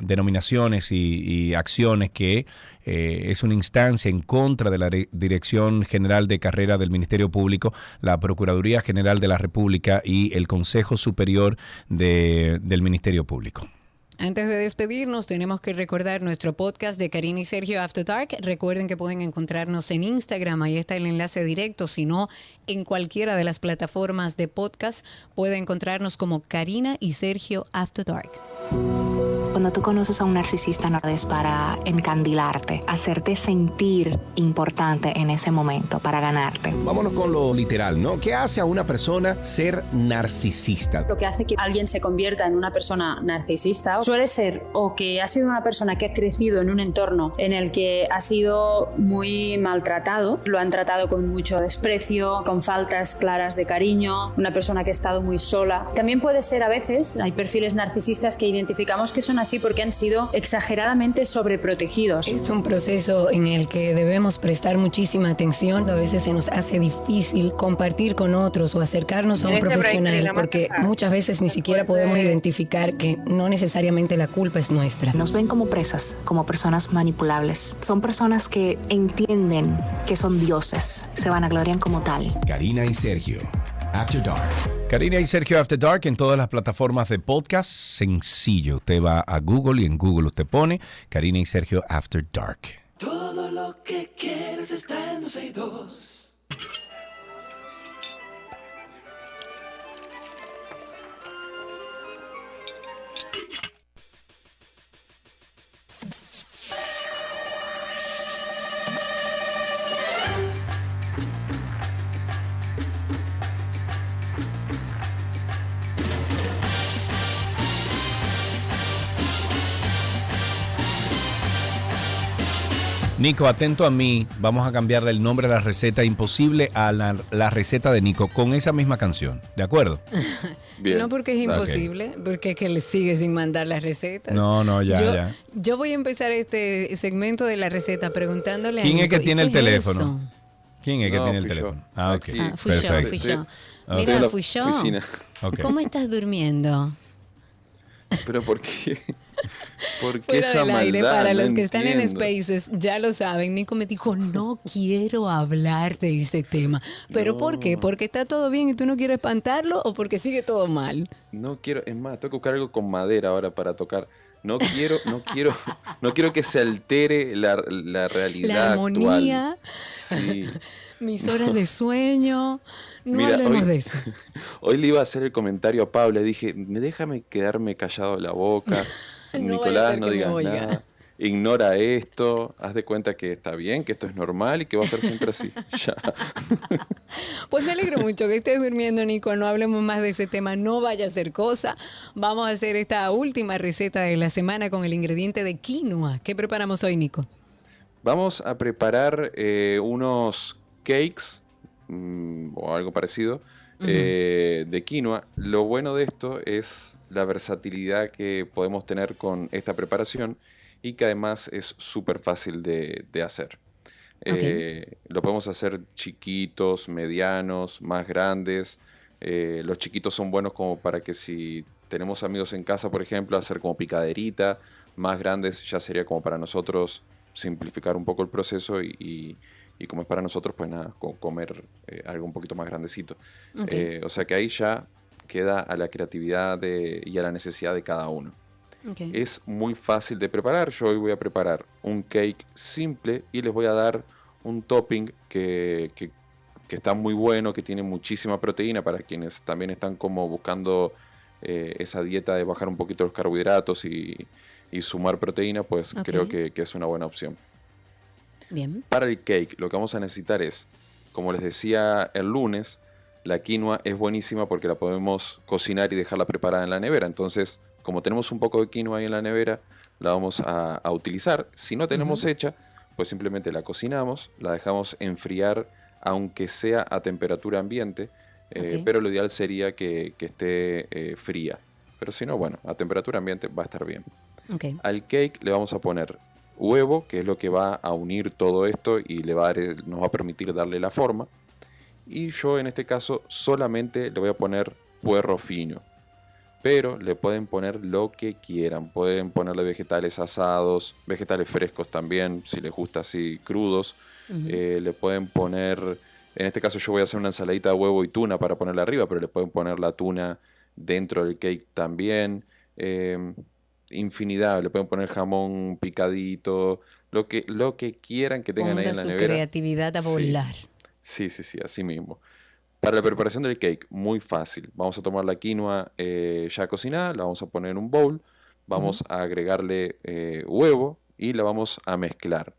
B: denominaciones y, y acciones que eh, es una instancia en contra de la Re- Dirección General de Carrera del Ministerio Público, la Procuraduría General de la República y el Consejo Superior de- del Ministerio Público.
C: Antes de despedirnos, tenemos que recordar nuestro podcast de Karina y Sergio After Dark. Recuerden que pueden encontrarnos en Instagram, ahí está el enlace directo, si no, en cualquiera de las plataformas de podcast, puede encontrarnos como Karina y Sergio After Dark.
F: Cuando tú conoces a un narcisista no es para encandilarte, hacerte sentir importante en ese momento, para ganarte.
G: Vámonos con lo literal, ¿no? ¿Qué hace a una persona ser narcisista?
H: Lo que hace que alguien se convierta en una persona narcisista suele ser o que ha sido una persona que ha crecido en un entorno en el que ha sido muy maltratado, lo han tratado con mucho desprecio, con faltas claras de cariño, una persona que ha estado muy sola. También puede ser a veces, hay perfiles narcisistas que identificamos que son así porque han sido exageradamente sobreprotegidos.
C: Es un proceso en el que debemos prestar muchísima atención. A veces se nos hace difícil compartir con otros o acercarnos a un profesional porque muchas veces ni siquiera podemos identificar que no necesariamente la culpa es nuestra.
F: Nos ven como presas, como personas manipulables. Son personas que entienden que son dioses, se vanaglorian como tal.
G: Karina y Sergio. After Dark.
B: Karina y Sergio After Dark en todas las plataformas de podcast. Sencillo. Usted va a Google y en Google usted pone Karina y Sergio After Dark.
A: Todo lo que quieres está en 12 y 2.
B: Nico, atento a mí. Vamos a cambiarle el nombre a la receta imposible a la, la receta de Nico con esa misma canción. ¿De acuerdo?
I: Bien.
C: No porque es imposible, porque es que le sigue sin mandar las recetas.
B: No, no, ya,
C: yo,
B: ya.
C: Yo voy a empezar este segmento de la receta preguntándole
B: ¿Quién
C: a
B: es que
C: Nico, ¿y
B: tiene el
C: es
B: teléfono?
C: eso?
B: ¿Quién es que
I: No,
B: tiene el
I: fui yo.
B: teléfono? Ah, ok.
C: Ah, fui yo,
B: Perfecto.
C: fui yo.
B: Ok.
I: Estoy en
C: Mira, fui yo. ¿Cómo estás durmiendo?
I: Pero ¿por qué? ¿Por qué
C: Fuera
I: esa
C: del aire,
I: maldad?
C: para
I: No
C: los que están en. Spaces, ya lo saben. Nico me dijo, no quiero hablar de ese tema. ¿Pero por qué? ¿Porque está todo bien y tú no quieres espantarlo o porque sigue todo mal?
I: No quiero, es más, tengo que buscar algo con madera ahora para tocar. No quiero, no quiero, no quiero que se altere la, la realidad
C: La armonía,
I: actual. Sí.
C: mis horas de sueño. No
I: Mira,
C: hablemos
I: hoy-
C: de eso.
I: Hoy le iba a hacer el comentario a Pablo, le dije, "Me- déjame quedarme callado la boca.
C: No
I: Nicolás, no digas
C: oiga".
I: nada. Ignora esto, haz de cuenta que está bien, que esto es normal y que va a ser siempre así. Ya.
C: Pues me alegro mucho que estés durmiendo, Nico. No hablemos más de ese tema. No vaya a ser cosa. Vamos a hacer esta última receta de la semana con el ingrediente de quinoa. ¿Qué preparamos hoy, Nico?
I: Vamos a preparar eh, unos cakes mm, o algo parecido eh, de quinoa. Lo bueno de esto es la versatilidad que podemos tener con esta preparación y que además es súper fácil de, de hacer. Eh, lo podemos hacer chiquitos, medianos, más grandes. Eh, los chiquitos son buenos como para que si tenemos amigos en casa, por ejemplo, hacer como picaderita. Más grandes ya sería como para nosotros simplificar un poco el proceso y, y- y como es para nosotros, pues nada, co- comer eh, algo un poquito más grandecito. Eh, o sea que ahí ya queda a la creatividad de- y a la necesidad de cada uno. Es muy fácil de preparar. Yo hoy voy a preparar un cake simple y les voy a dar un topping que, que- que está muy bueno, que tiene muchísima proteína para quienes también están como buscando eh, esa dieta de bajar un poquito los carbohidratos y, y sumar proteína, pues creo que, que es una buena opción.
C: Bien.
I: Para el cake lo que vamos a necesitar es, como les decía el lunes, la quinoa es buenísima porque la podemos cocinar y dejarla preparada en la nevera. Entonces, como tenemos un poco de quinoa ahí en la nevera, la vamos a, a utilizar. Si no tenemos hecha, pues simplemente la cocinamos, la dejamos enfriar, aunque sea a temperatura ambiente, eh, pero lo ideal sería que, que esté eh, fría. Pero si no, bueno, a temperatura ambiente va a estar bien. Al cake le vamos a poner huevo, que es lo que va a unir todo esto y le va a dar nos va a permitir darle la forma. Y yo en este caso solamente le voy a poner puerro fino. Pero le pueden poner lo que quieran. Pueden ponerle vegetales asados, vegetales frescos también, si les gusta así crudos. Eh, le pueden poner, en este caso yo voy a hacer una ensaladita de huevo y tuna para ponerla arriba, pero le pueden poner la tuna dentro del cake también. Eh, infinidad, le pueden poner jamón picadito, lo que, lo que quieran que tengan ahí en la
C: su
I: nevera.
C: creatividad a volar.
I: Sí, sí, sí, así mismo. Para la preparación del cake, muy fácil. Vamos a tomar la quinoa eh, ya cocinada, la vamos a poner en un bowl, vamos a agregarle eh, huevo y la vamos a mezclar.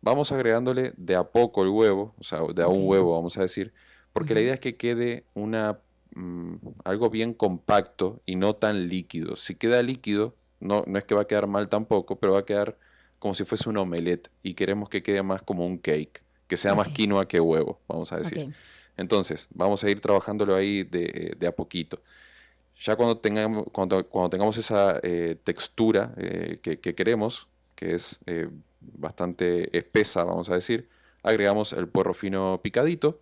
I: Vamos agregándole de a poco el huevo, o sea, de a un huevo, vamos a decir, porque la idea es que quede una mm, algo bien compacto y no tan líquido. Si queda líquido, no, no es que va a quedar mal tampoco, pero va a quedar como si fuese un omelette y queremos que quede más como un cake, que sea más quinoa que huevo, vamos a decir. Entonces, vamos a ir trabajándolo ahí de, de a poquito. Ya cuando tengamos, cuando, cuando tengamos esa eh, textura eh, que, que queremos, que es eh, bastante espesa, vamos a decir, agregamos el puerro fino picadito,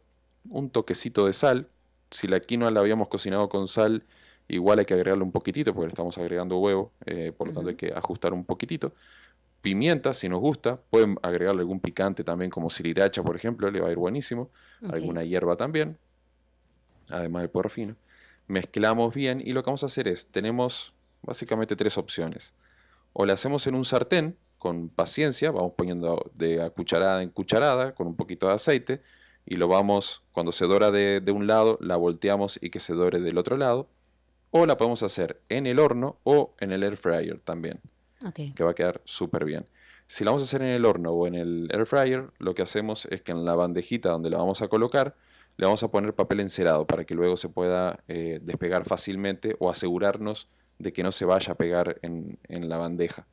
I: un toquecito de sal. Si la quinoa la habíamos cocinado con sal, igual hay que agregarle un poquitito, porque le estamos agregando huevo, eh, por lo tanto hay que ajustar un poquitito. Pimienta, si nos gusta, pueden agregarle algún picante también, como sriracha, por ejemplo, le va a ir buenísimo alguna hierba también, además del puerro fino. Mezclamos bien y lo que vamos a hacer es, tenemos básicamente tres opciones. O la hacemos en un sartén con paciencia, vamos poniendo de a cucharada en cucharada con un poquito de aceite y lo vamos, cuando se dora de, de un lado, la volteamos y que se dore del otro lado. O la podemos hacer en el horno o en el air fryer también
C: Ok.
I: que va a quedar súper bien. Si la vamos a hacer en el horno o en el air fryer, lo que hacemos es que en la bandejita donde la vamos a colocar, le vamos a poner papel encerado para que luego se pueda eh, despegar fácilmente o asegurarnos de que no se vaya a pegar en, en la bandeja.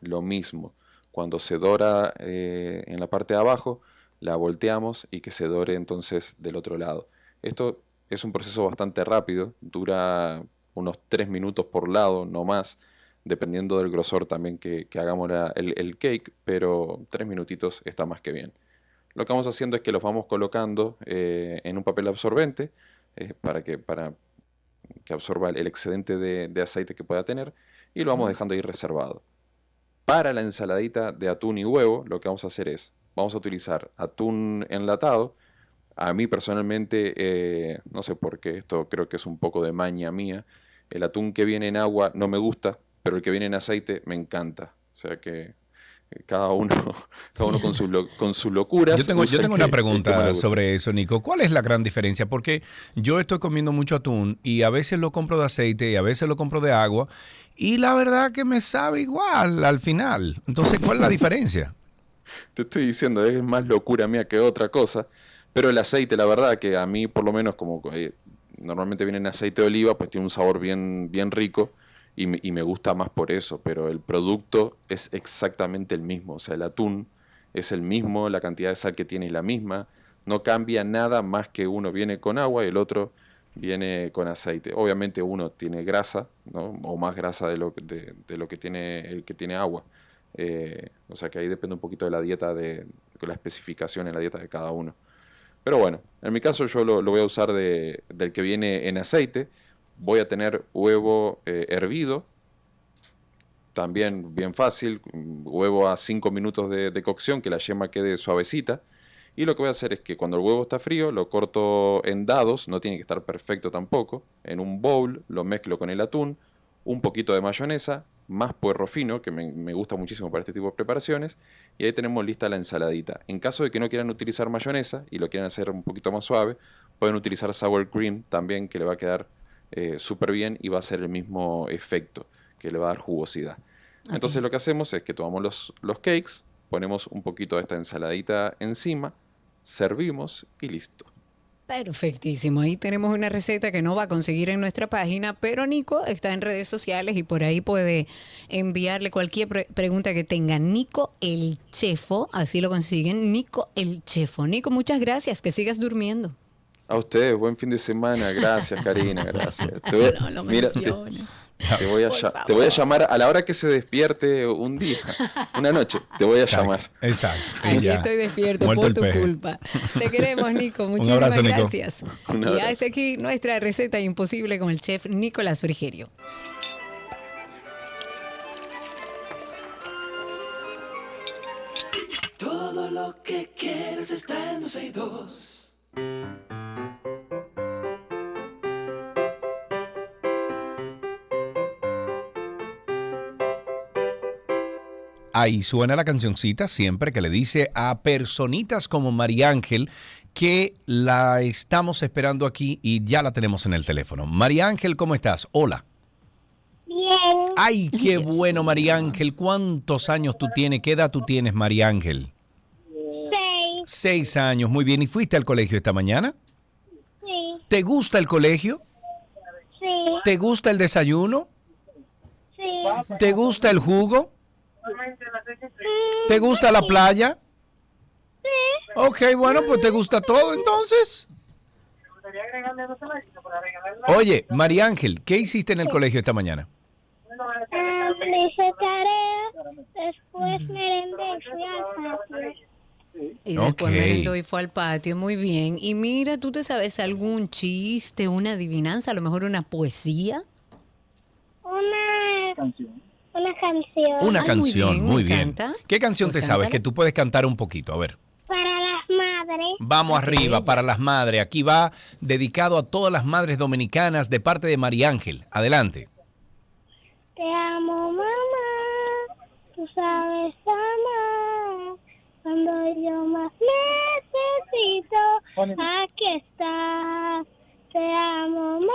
I: Lo mismo, cuando se dora eh, en la parte de abajo, la volteamos y que se dore entonces del otro lado. Esto es un proceso bastante rápido, dura unos 3 minutos por lado, no más, dependiendo del grosor también que, que hagamos la- el, el cake, pero 3 minutitos está más que bien. Lo que vamos haciendo es que los vamos colocando eh, en un papel absorbente eh, para que, para que absorba el excedente de, de aceite que pueda tener y lo vamos dejando ahí reservado. Para la ensaladita de atún y huevo, lo que vamos a hacer es, vamos a utilizar atún enlatado. A mí personalmente, eh, no sé por qué, esto creo que es un poco de maña mía. El atún que viene en agua no me gusta, pero el que viene en aceite me encanta. O sea que eh, cada uno, cada uno con, su lo- con sus locuras.
B: Yo tengo, yo tengo una pregunta sobre eso, Nico. ¿Cuál es la gran diferencia? Porque yo estoy comiendo mucho atún y a veces lo compro de aceite y a veces lo compro de agua y la verdad que me sabe igual al final. Entonces, ¿cuál es la diferencia?
I: Te estoy diciendo, es más locura mía que otra cosa. Pero el aceite, la verdad, que a mí, por lo menos, como eh, normalmente viene en aceite de oliva, pues tiene un sabor bien, bien rico y me, gusta más por eso. Pero el producto es exactamente el mismo. O sea, el atún es el mismo, la cantidad de sal que tiene es la misma. No cambia nada más que uno viene con agua y el otro viene con aceite. Obviamente uno tiene grasa, ¿no? o más grasa de lo, de, de lo que tiene el que tiene agua. Eh, o sea que ahí depende un poquito de la dieta, de, de la especificación en la dieta de cada uno. Pero bueno, en mi caso yo lo, voy a usar de, del que viene en aceite. Voy a tener huevo eh, hervido, también bien fácil, mm, huevo a 5 minutos de, de cocción, que la yema quede suavecita. Y lo que voy a hacer es que cuando el huevo está frío, lo corto en dados, no tiene que estar perfecto tampoco. En un bowl lo mezclo con el atún, un poquito de mayonesa, más puerro fino, que me, me gusta muchísimo para este tipo de preparaciones. Y ahí tenemos lista la ensaladita. En caso de que no quieran utilizar mayonesa y lo quieran hacer un poquito más suave, pueden utilizar sour cream también, que le va a quedar eh, súper bien y va a ser el mismo efecto, que le va a dar jugosidad. Entonces lo que hacemos es que tomamos los, los cakes, ponemos un poquito de esta ensaladita encima, servimos y listo.
C: Perfectísimo. Ahí tenemos una receta que no va a conseguir en nuestra página, pero Nico está en redes sociales y por ahí puede enviarle cualquier pre- pregunta que tenga. Nico el Chefo, así lo consiguen. Nico el Chefo. Nico, muchas gracias. Que sigas durmiendo.
I: A ustedes, buen fin de semana, gracias Karina, gracias.
C: No lo
I: mira, te, voy a,
C: Por
I: lla- te voy a llamar a la hora que se despierte un día, una noche, te voy a
B: Exacto,
I: llamar.
B: Exacto.
C: Aquí
B: ya.
C: estoy despierto
B: Muerto
C: por tu
B: peje.
C: culpa. Te queremos, Nico. Muchísimas
B: abrazo, Nico.
C: gracias. Y hasta aquí nuestra receta imposible con el chef Nicolás Frigerio.
A: Todo lo que quieres está en 262.
B: Ahí suena la cancioncita siempre que le dice a personitas como María Ángel que la estamos esperando aquí y ya la tenemos en el teléfono. María Ángel, ¿cómo estás? Hola.
J: Bien,
B: Ay, qué bueno, María Ángel. ¿Cuántos años tú tienes? ¿Qué edad tú tienes, María Ángel?
J: seis,
B: Seis años. Muy bien. ¿Y fuiste al colegio esta mañana?
J: sí,
B: ¿Te gusta el colegio?
J: sí,
B: ¿Te gusta el desayuno?
J: sí,
B: ¿Te gusta el jugo? ¿Te gusta la playa? Ok, bueno, pues te gusta todo entonces. Oye, María Ángel, ¿qué hiciste en el colegio esta mañana?
J: Ah, hice tarea, después merendé y fui al patio.
C: Y después
B: Ok.
C: merendó y fue al patio. Muy bien. Y mira, ¿tú te sabes algún chiste, una adivinanza, a lo mejor una poesía?
J: Una canción. Una canción.
B: Una
C: Ay, muy
B: canción,
C: bien,
B: muy bien.
C: encanta.
B: ¿Qué canción
C: Pues
B: te sabes? Que tú puedes cantar un poquito, a ver.
J: para las madres.
B: Vamos arriba, para las madres. Aquí va dedicado a todas las madres dominicanas de parte de María Ángel. Adelante.
J: Te amo, mamá. Tú sabes amar. Cuando yo más necesito, aquí estás. Te amo, mamá.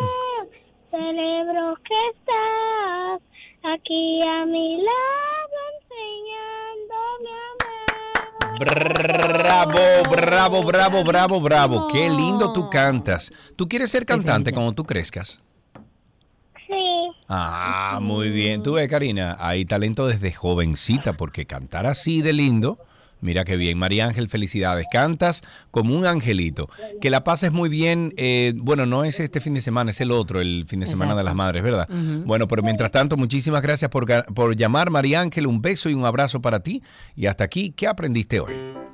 J: Celebro que estás aquí a mi lado, enseñándome a amar.
B: Bravo, bravo, bravo, bravo, bravo. Qué lindo tú cantas. ¿Tú quieres ser cantante cuando tú crezcas?
J: Sí,
B: Ah, muy bien. Tú ves, Karina, hay talento desde jovencita porque cantar así de lindo. Mira qué bien, María Ángel, felicidades. Cantas como un angelito. Que la pases muy bien. eh, bueno, no es este fin de semana, es el otro, el fin de semana de las madres, ¿verdad? Bueno, pero mientras tanto, muchísimas gracias por, por llamar, María Ángel. Un beso y un abrazo para ti. Y hasta aquí, ¿qué aprendiste hoy?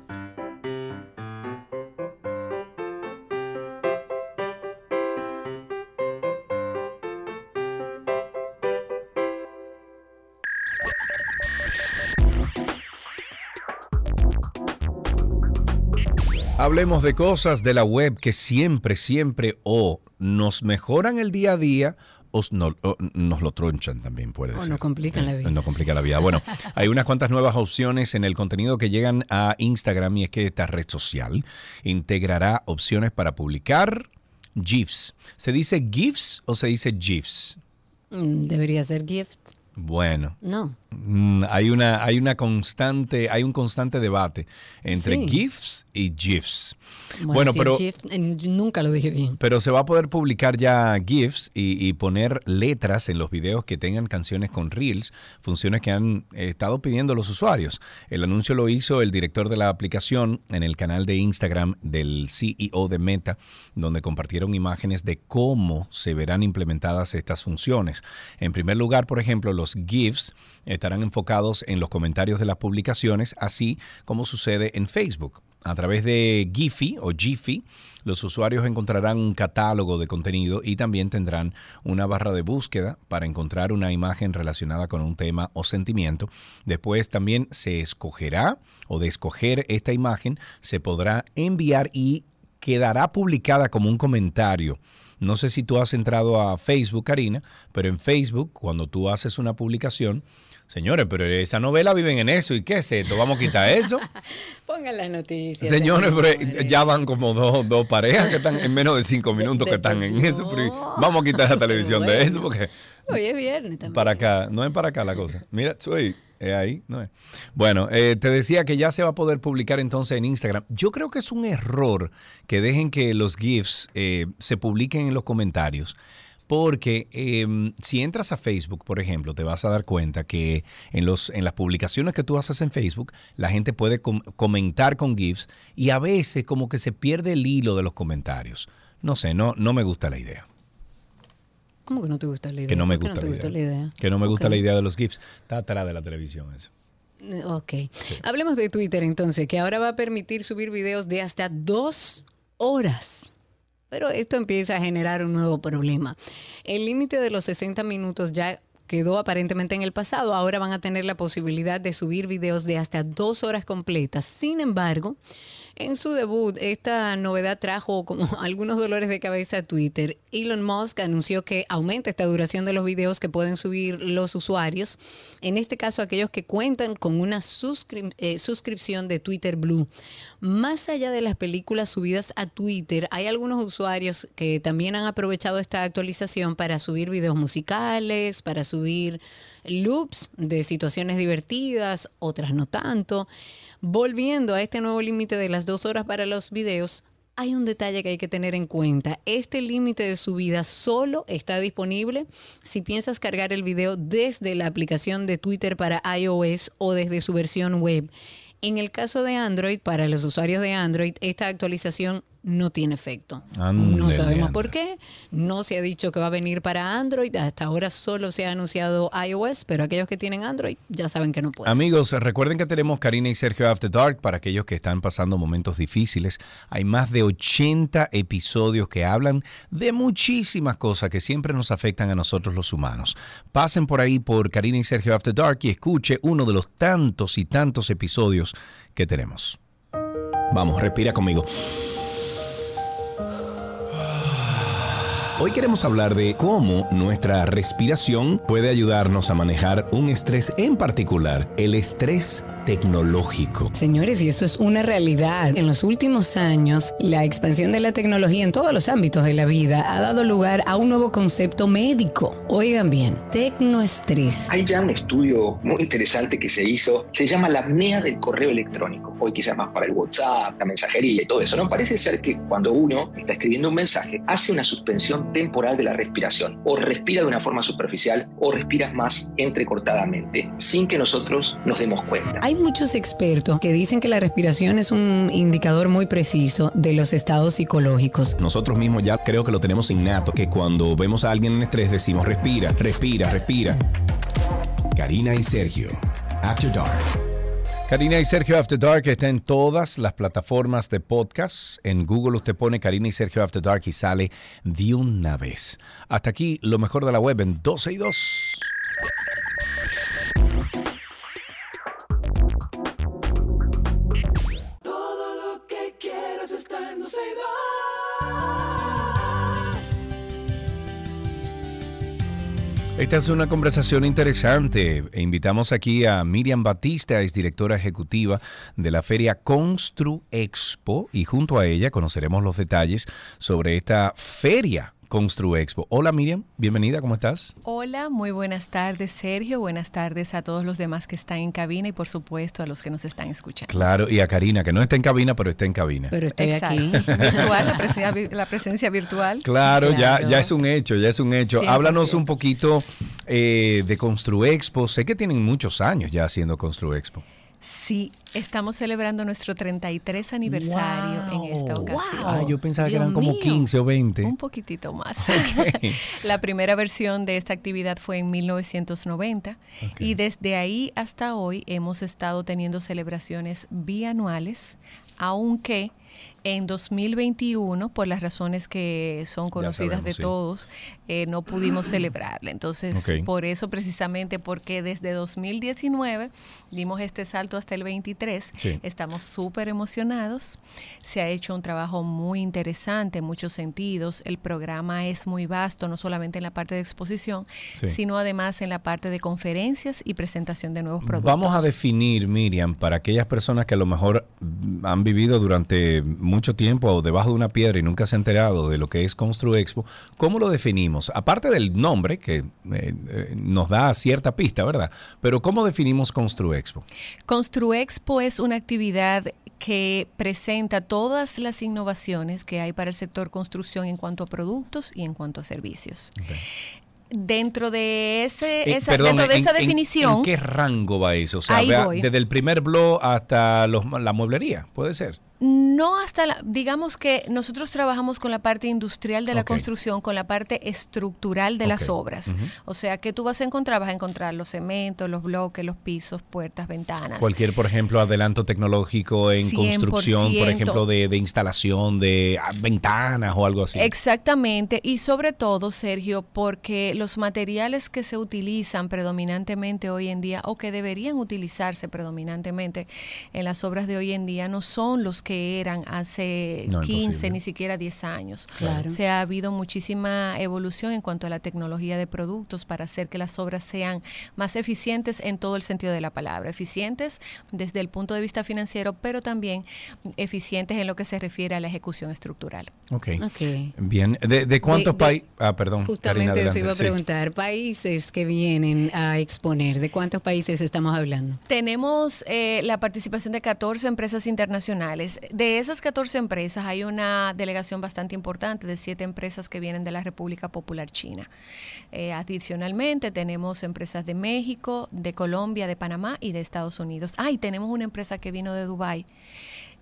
B: Hablemos de cosas de la web que siempre, siempre o nos mejoran el día a día o no- o nos lo tronchan también, puede
C: O
B: ser.
C: nos complican la vida.
B: No complica la vida. Bueno, hay unas cuantas nuevas opciones en el contenido que llegan a Instagram y es que esta red social integrará opciones para publicar GIFs. ¿Se dice GIFs o se dice GIFs?
C: Mm, Debería ser gift.
B: Bueno,
C: No.
B: Mm, hay una, hay una constante, hay un constante debate entre
C: Sí.
B: GIFs y GIFs.
C: Bueno,
B: pero
C: eh, nunca lo dije bien.
B: pero se va a poder publicar ya GIFs y, y poner letras en los videos que tengan canciones con Reels, funciones que han eh, estado pidiendo los usuarios. El anuncio lo hizo el director de la aplicación en el canal de Instagram del CEO de Meta, donde compartieron imágenes de cómo se verán implementadas estas funciones. En primer lugar, por ejemplo, los GIFs estarán enfocados en los comentarios de las publicaciones, así como sucede en Facebook. A través de Giphy o Giphy, los usuarios encontrarán un catálogo de contenido y también tendrán una barra de búsqueda para encontrar una imagen relacionada con un tema o sentimiento. Después también se escogerá o de escoger esta imagen se podrá enviar y quedará publicada como un comentario. No sé si tú has entrado a Facebook, Karina, pero en Facebook, cuando tú haces una publicación, señores, pero esa novela viven en eso, ¿y qué es esto? ¿Vamos a quitar eso?
C: Pongan las noticias.
B: Señores, pero
C: señores.
B: ya van como dos, dos parejas que están en menos de cinco minutos que están en eso. pero vamos a quitar la televisión de eso porque Para acá, no es para acá la cosa. Mira, soy es ahí, no es. Bueno, eh, te decía que ya se va a poder publicar entonces en Instagram. Yo creo que es un error que dejen que los GIFs eh, se publiquen en los comentarios. Porque eh, si entras a Facebook, por ejemplo, te vas a dar cuenta que en, los, en las publicaciones que tú haces en Facebook, la gente puede com- comentar con GIFs y a veces como que se pierde el hilo de los comentarios. No sé, no, no me gusta la idea.
C: ¿Cómo que no te gusta la idea?
B: Que no me
C: ¿Por qué
B: gusta,
C: te
B: la,
C: gusta
B: idea.
C: la idea?
B: Que no me gusta
C: Ok.
B: la idea de los GIFs. Está atrás de la televisión eso.
C: Eh, Ok. Hablemos de Twitter entonces, que ahora va a permitir subir videos de hasta dos horas. Pero esto empieza a generar un nuevo problema. El límite de los 60 minutos ya quedó aparentemente en el pasado. Ahora van a tener la posibilidad de subir videos de hasta dos horas completas. Sin embargo, en su debut, esta novedad trajo como algunos dolores de cabeza a Twitter. Elon Musk anunció que aumenta esta duración de los videos que pueden subir los usuarios. En este caso, aquellos que cuentan con una eh, suscripción de Twitter Blue. Más allá de las películas subidas a Twitter, hay algunos usuarios que también han aprovechado esta actualización para subir videos musicales, para subir loops de situaciones divertidas, otras no tanto. Volviendo a este nuevo límite de las dos horas para los videos, hay un detalle que hay que tener en cuenta. Este límite de subida solo está disponible si piensas cargar el video desde la aplicación de Twitter para iOS o desde su versión web. En el caso de Android, para los usuarios de Android, esta actualización no tiene efecto. no sabemos por qué. No se ha dicho que va a venir para Android. Hasta ahora solo se ha anunciado iOS, pero aquellos que tienen Android ya saben que no pueden.
B: Amigos, recuerden que tenemos Karina y Sergio After Dark para aquellos que están pasando momentos difíciles. Hay más de 80 episodios que hablan de muchísimas cosas que siempre nos afectan a nosotros los humanos. Pasen por ahí por Karina y Sergio After Dark y escuche uno de los tantos y tantos episodios que tenemos.
G: Vamos, respira conmigo. Hoy queremos hablar de cómo nuestra respiración puede ayudarnos a manejar un estrés en particular, el estrés tecnológico.
C: Señores, y eso es una realidad. En los últimos años, la expansión de la tecnología en todos los ámbitos de la vida ha dado lugar a un nuevo concepto médico. Oigan bien, tecnoestrés.
K: Hay ya un estudio muy interesante que se hizo, se llama la apnea del correo electrónico. Hoy quizás más para el WhatsApp, la mensajería y todo eso, ¿no? Parece ser que cuando uno está escribiendo un mensaje, hace una suspensión temporal de la respiración, o respira de una forma superficial, o respira más entrecortadamente, sin que nosotros nos demos cuenta.
C: Hay muchos expertos que dicen que la respiración es un indicador muy preciso de los estados psicológicos.
G: Nosotros mismos ya creo que lo tenemos innato, que cuando vemos a alguien en estrés decimos respira, respira, respira. Karina y Sergio, After Dark.
B: Karina y Sergio After Dark está en todas las plataformas de podcast. En Google usted pone Karina y Sergio After Dark y sale de una vez. Hasta aquí lo mejor de la web en 12 y 2. Esta es una conversación interesante. Invitamos aquí a Miriam Batista, es directora ejecutiva de la feria Constru Expo y junto a ella conoceremos los detalles sobre esta feria Constru Expo. Hola Miriam, bienvenida, ¿cómo estás?
L: Hola, muy buenas tardes Sergio, buenas tardes a todos los demás que están en cabina y por supuesto a los que nos están escuchando.
B: Claro, y a Karina, que no está en cabina, pero está en cabina.
C: Pero estoy
L: Exacto.
C: aquí.
L: Virtual, la presencia, la presencia virtual.
B: Claro, Ya,
C: Claro.
B: ya es un hecho, ya es un hecho.
L: 100%.
B: Háblanos un poquito eh, de Constru Expo. Sé que tienen muchos años ya haciendo Constru Expo.
L: Sí, estamos celebrando nuestro 33 aniversario en esta
B: Wow.
L: ocasión.
B: Ah, yo pensaba que eran como
L: mío.
B: 15 o 20.
L: Un poquitito más. La primera versión de esta actividad fue en 1990 y desde ahí hasta hoy hemos estado teniendo celebraciones bianuales, aunque en 2021, por las razones que son conocidas
B: sabemos,
L: de
B: sí.
L: todos, eh, no pudimos celebrarla. Entonces, por eso precisamente, porque desde 2019 dimos este salto hasta el 23,
B: Sí.
L: estamos súper emocionados. Se ha hecho un trabajo muy interesante en muchos sentidos. El programa es muy vasto, no solamente en la parte de exposición,
B: Sí.
L: sino además en la parte de conferencias y presentación de nuevos productos.
B: Vamos a definir, Miriam, para aquellas personas que a lo mejor han vivido durante mucho tiempo debajo de una piedra y nunca se han enterado de lo que es Constru Expo, ¿cómo lo definimos? Aparte del nombre, que eh, eh, nos da cierta pista, ¿verdad? Pero ¿cómo definimos Constru Expo?
L: Construexpo es una actividad que presenta todas las innovaciones que hay para el sector construcción en cuanto a productos y en cuanto a servicios. Dentro de ese,
B: Eh,
L: esa,
B: perdón,
L: dentro de
B: ¿en-
L: esa
B: en-
L: definición,
B: ¿En qué rango va eso? O sea, vea, desde el primer blog hasta los- la mueblería, puede ser.
L: No hasta la, digamos que nosotros trabajamos con la parte industrial de la construcción, con la parte estructural de las obras. O sea, que tú vas a encontrar, vas a encontrar los cementos, los bloques, los pisos, puertas, ventanas.
B: Cualquier, por ejemplo, adelanto tecnológico en construcción, por
L: 100%.
B: ejemplo, de, de instalación de ah, ventanas o algo así.
L: Exactamente, y sobre todo, Sergio, porque los materiales que se utilizan predominantemente hoy en día o que deberían utilizarse predominantemente en las obras de hoy en día no son los que eran hace
B: No,
L: 15,
B: imposible.
L: ni siquiera 10 años.
C: Claro.
L: O sea, ha habido muchísima evolución en cuanto a la tecnología de productos para hacer que las obras sean más eficientes en todo el sentido de la palabra. Eficientes desde el punto de vista financiero, pero también eficientes en lo que se refiere a la ejecución estructural.
B: Ok.
C: Ok.
B: Bien. ¿De, de cuántos países? Ah, perdón.
C: Justamente
B: Karina,
C: eso iba a
B: adelante. Sí.
C: preguntar. Países que vienen a exponer, ¿de cuántos países estamos hablando?
L: Tenemos eh, la participación de 14 empresas internacionales. De esas 14 empresas hay una delegación bastante importante de 7 empresas que vienen de la República Popular China. Eh, adicionalmente tenemos empresas de México, de Colombia, de Panamá y de Estados Unidos. Ah, y tenemos una empresa que vino de Dubái.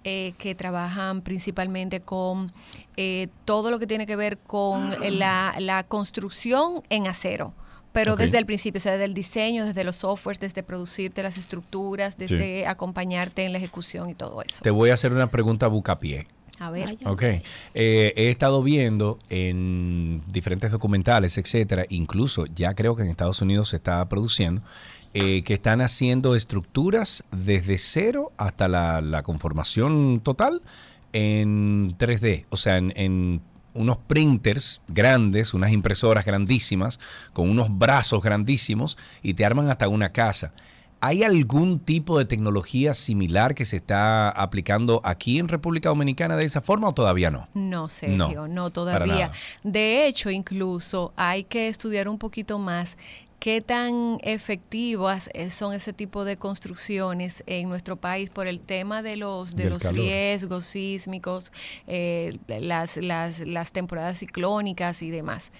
L: eh, que trabajan principalmente con eh, todo lo que tiene que ver con la construcción en acero. Pero desde el principio, o sea, desde el diseño, desde los softwares, desde producirte las estructuras, desde acompañarte en la ejecución y todo eso.
B: Te voy a hacer una pregunta bucapié.
L: A ver.
B: Ok. Eh, he estado viendo en diferentes documentales, etcétera, incluso ya creo que en Estados Unidos se está produciendo, eh, que están haciendo estructuras desde cero hasta la, la conformación total en 3D, o sea, en, en unos printers grandes, unas impresoras grandísimas, con unos brazos grandísimos, y te arman hasta una casa. ¿Hay algún tipo de tecnología similar que se está aplicando aquí en República Dominicana de esa forma o todavía no?
L: No, Sergio, no,
B: para
L: todavía. De hecho, incluso hay que estudiar un poquito más qué tan efectivas eh, son ese tipo de construcciones en nuestro país por el tema de los de
B: Del
L: los
B: calor.
L: riesgos sísmicos, eh, las, las, las temporadas ciclónicas y demás.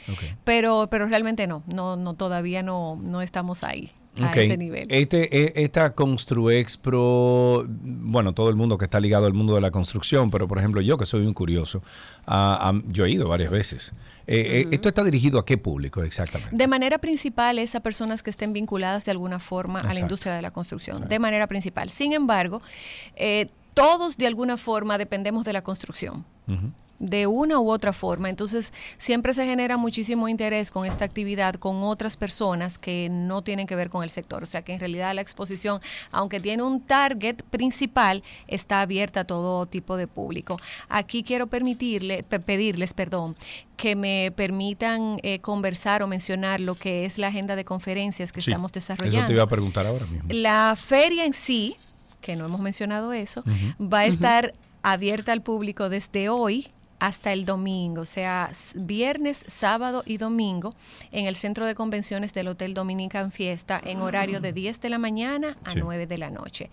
L: Pero, pero realmente no, no, no todavía no, no estamos ahí. A ese nivel.
B: Este, e- esta Construexpro, bueno, todo el mundo que está ligado al mundo de la construcción, pero por ejemplo yo que soy un curioso, ah, yo he ido varias veces. Eh, eh, ¿Esto está dirigido a qué público exactamente?
L: De manera principal es a personas que estén vinculadas de alguna forma a la industria de la construcción, de manera principal. Sin embargo, eh, todos de alguna forma dependemos de la construcción.
B: Ujú.
L: De una u otra forma. Entonces, siempre se genera muchísimo interés con esta actividad con otras personas que no tienen que ver con el sector. O sea que en realidad la exposición, aunque tiene un target principal, está abierta a todo tipo de público. Aquí quiero permitirle, pedirles, perdón, que me permitan eh, conversar o mencionar lo que es la agenda de conferencias que
B: Sí,
L: estamos desarrollando.
B: Eso te iba a preguntar ahora mismo.
L: La feria en sí, que no hemos mencionado eso, va a estar abierta al público desde hoy hasta el domingo, o sea, viernes, sábado y domingo en el centro de convenciones del Hotel Dominican Fiesta en horario de 10 de la mañana a
B: Sí.
L: 9 de la noche.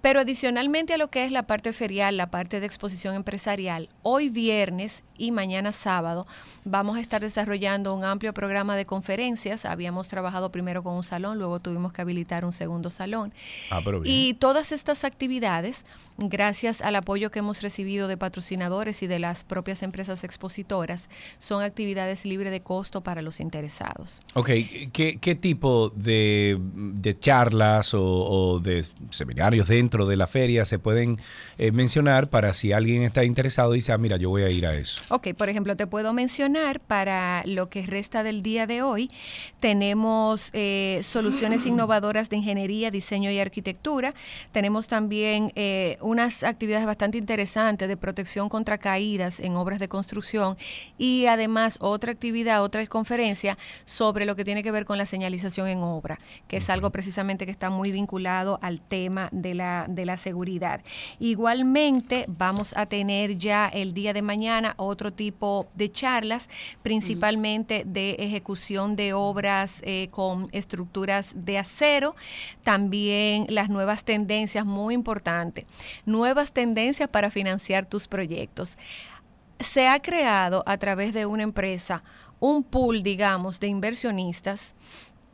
L: Pero adicionalmente a lo que es la parte ferial, la parte de exposición empresarial, hoy viernes y mañana sábado vamos a estar desarrollando un amplio programa de conferencias. Habíamos trabajado primero con un salón, luego tuvimos que habilitar un segundo salón.
B: Ah, pero bien.
L: Y todas estas actividades, gracias al apoyo que hemos recibido de patrocinadores y de las propias empresas expositoras, son actividades libres de costo para los interesados.
B: Ok, ¿qué, qué tipo de, de charlas o, o de seminarios dentro de la feria se pueden eh, mencionar para si alguien está interesado y dice, ah, mira, yo voy a ir a eso?
L: Ok, por ejemplo, te puedo mencionar para lo que resta del día de hoy, tenemos eh, soluciones innovadoras de ingeniería, diseño y arquitectura. Tenemos también eh, unas actividades bastante interesantes de protección contra caídas en obras de construcción y además otra actividad, otra conferencia sobre lo que tiene que ver con la señalización en obra, que es algo precisamente que está muy vinculado al tema de la, de la seguridad. Igualmente vamos a tener ya el día de mañana otro tipo de charlas, principalmente de ejecución de obras eh, con estructuras de acero, también las nuevas tendencias, muy importante, nuevas tendencias para financiar tus proyectos. Se ha creado a través de una empresa un pool, digamos, de inversionistas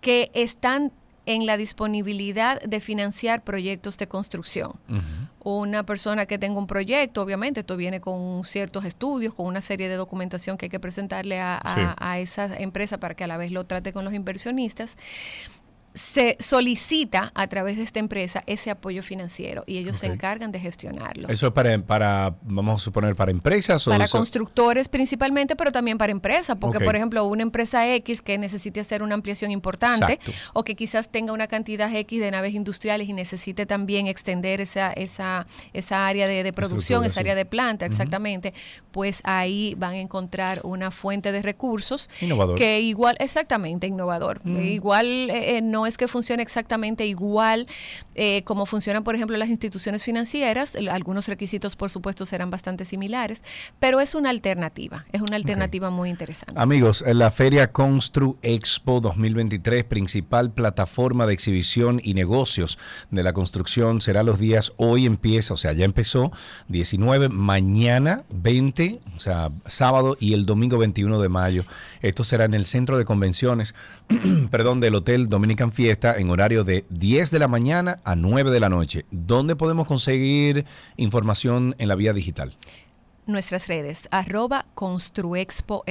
L: que están en la disponibilidad de financiar proyectos de construcción una persona que tenga un proyecto, obviamente esto viene con ciertos estudios, con una serie de documentación que hay que presentarle a, a-
M: Sí.
L: a esa empresa para que a la vez lo trate con los inversionistas. Se solicita a través de esta empresa ese apoyo financiero y ellos se encargan de gestionarlo.
B: ¿Eso es para, para, vamos a suponer, para empresas? o
L: Para
B: eso-
L: constructores principalmente, pero también para empresas, porque por ejemplo una empresa X que necesite hacer una ampliación importante
B: Exacto.
L: o que quizás tenga una cantidad X de naves industriales y necesite también extender esa, esa, esa área de, de producción, esa área de planta, exactamente, pues ahí van a encontrar una fuente de recursos
B: Innovador.
L: que igual, exactamente, innovador.
B: Mm.
L: Igual eh, eh, no es que funcione exactamente igual eh, como funcionan, por ejemplo, las instituciones financieras. Algunos requisitos, por supuesto, serán bastante similares, pero es una alternativa, es una alternativa muy interesante.
B: Amigos, la Feria Constru Expo 2023, principal plataforma de exhibición y negocios de la construcción, será los días, hoy empieza, o sea, ya empezó, 19, mañana 20, o sea, sábado y el domingo 21 de mayo. Esto será en el centro de convenciones, perdón, del Hotel Dominican Fiesta en horario de 10 de la mañana a 9 de la noche. ¿Dónde podemos conseguir información en la vía digital?
L: Nuestras redes, arroba construexpord.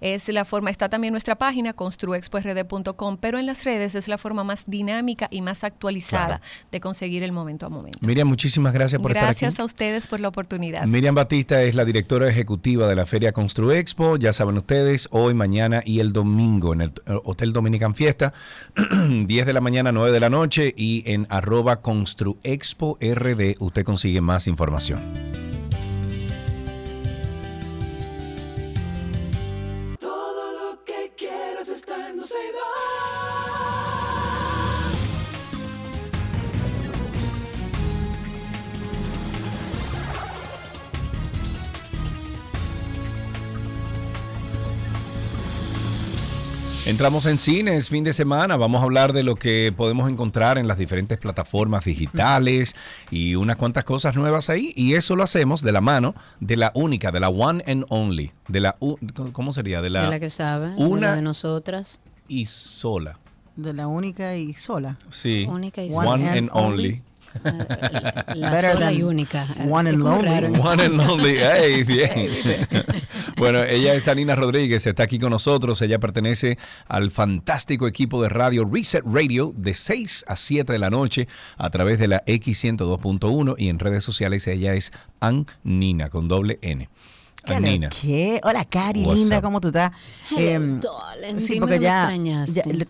L: Es la forma, está también nuestra página, construexpord.com, pero en las redes es la forma más dinámica y más actualizada de conseguir el momento a momento.
B: Miriam, muchísimas gracias por estar aquí.
L: Gracias a ustedes por la oportunidad.
B: Miriam Batista es la directora ejecutiva de la Feria Constru Expo. Ya saben ustedes, hoy, mañana y el domingo en el eh, Hotel Dominican Fiesta, 10 de la mañana, 9 de la noche y en arroba Constru Expo RD usted consigue más información. Entramos en cines, fin de semana. Vamos a hablar de lo que podemos encontrar en las diferentes plataformas digitales y unas cuantas cosas nuevas ahí. Y eso lo hacemos de la mano de la única, de la one and only, de la, u- ¿cómo sería? De la,
C: de la que sabe, de
B: una
C: la de nosotras.
B: y sola.
N: De la única y sola.
B: Sí.
C: Única y
B: One,
C: sola.
B: and only.
C: La
N: Better
C: sola y
N: than
C: única.
N: one and lonely.
B: One and only. Hey, bien. bueno, ella es Alina Rodríguez, está aquí con nosotros. Ella pertenece al fantástico equipo de radio Reset Radio de 6 a 7 de la noche a través de la X102.1 y en redes sociales ella es Ann Nina con doble N.
N: ¿Qué?
B: Nina.
N: ¿Qué? Hola, Cari,
B: What's
N: linda,
B: up?
N: ¿cómo tú estás? Em, sí, porque ya,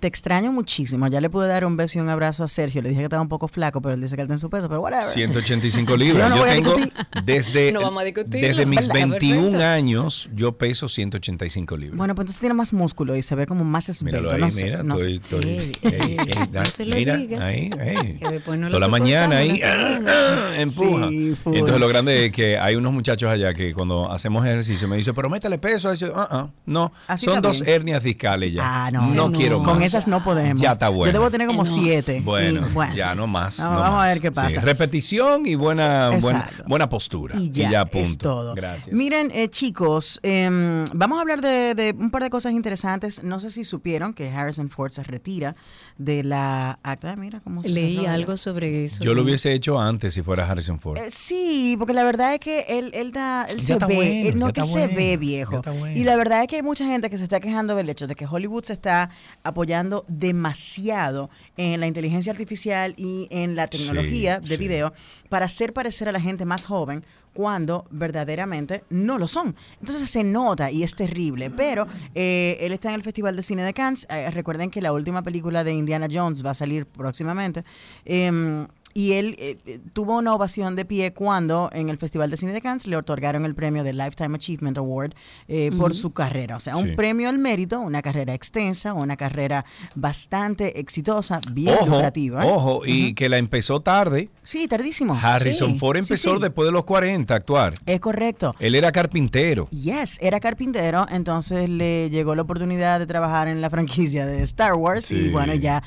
N: te extraño muchísimo. Ya le pude dar un beso y un abrazo a Sergio. Le dije que estaba un poco flaco, pero él dice que él está en su peso, pero whatever.
B: 185 libras.
N: Yo no
B: Yo, tengo desde,
C: No vamos a discutir,
B: desde mis
C: verdad,
B: 21
C: perfecto.
B: años, yo peso 185 libras.
N: Bueno, pues entonces tiene más músculo y se ve como más esbelto.
B: Míralo ahí,
N: no sé,
B: mira,
N: no
B: estoy,
C: no se
B: mira,
C: diga.
B: ahí, ahí.
C: Que después no lo
B: Toda la mañana ahí, empuja.
N: Sí,
B: entonces lo grande es que hay unos muchachos allá que cuando hacemos ejercicio me dicen, pero métale peso. a eso". Ah, ah, no,
N: Así
B: son dos
N: bien.
B: hernias discales ya.
N: Ah, no.
B: no,
C: no.
B: quiero más.
N: Con esas no podemos.
B: Ya está bueno.
N: Yo debo tener como siete.
B: Bueno,
N: Y, bueno,
B: ya no más.
N: Vamos,
B: no
N: vamos a ver qué pasa.
B: Sí, repetición y buena, buena, buena postura.
N: Y ya, es
B: punto.
N: todo.
B: Gracias.
N: Miren, eh, chicos, em, vamos a hablar de, de un par de cosas interesantes. No sé si supieron que Harrison Ford se retira de la acta. Mira cómo se
C: Leí algo sobre eso.
B: Yo lo hubiese hecho antes si fuera Harrison Ford.
N: Eh, sí, porque la verdad es que él, él, da, él
B: Ya
N: se ve,
B: bueno,
N: él no que se ve viejo.
B: bueno.
N: Y la verdad es que hay mucha gente que se está quejando del hecho de que Hollywood se está apoyando demasiado en la inteligencia artificial y en la tecnología
B: Sí,
N: de
B: sí.
N: video para hacer parecer a la gente más joven cuando verdaderamente no lo son. Entonces se nota y es terrible, pero eh, él está en el Festival de Cine de Cannes. Eh, recuerden que la última película de Indiana Jones va a salir próximamente. Em, y él eh, eh, tuvo una ovación de pie cuando en el Festival de Cine de Cannes le otorgaron el premio del Lifetime Achievement Award eh, por su carrera. O sea, un
B: Sí.
N: premio al mérito, una carrera extensa, una carrera bastante exitosa, bien
B: ojo,
N: lucrativa. ¿eh?
B: ojo, y que la empezó tarde.
N: Sí, tardísimo.
B: Harrison
N: Sí,
B: Ford empezó
N: sí.
B: después de los 40 a actuar.
N: Es correcto.
B: Él era carpintero.
N: Yes, era carpintero, entonces le llegó la oportunidad de trabajar en la franquicia de Star Wars y bueno, ya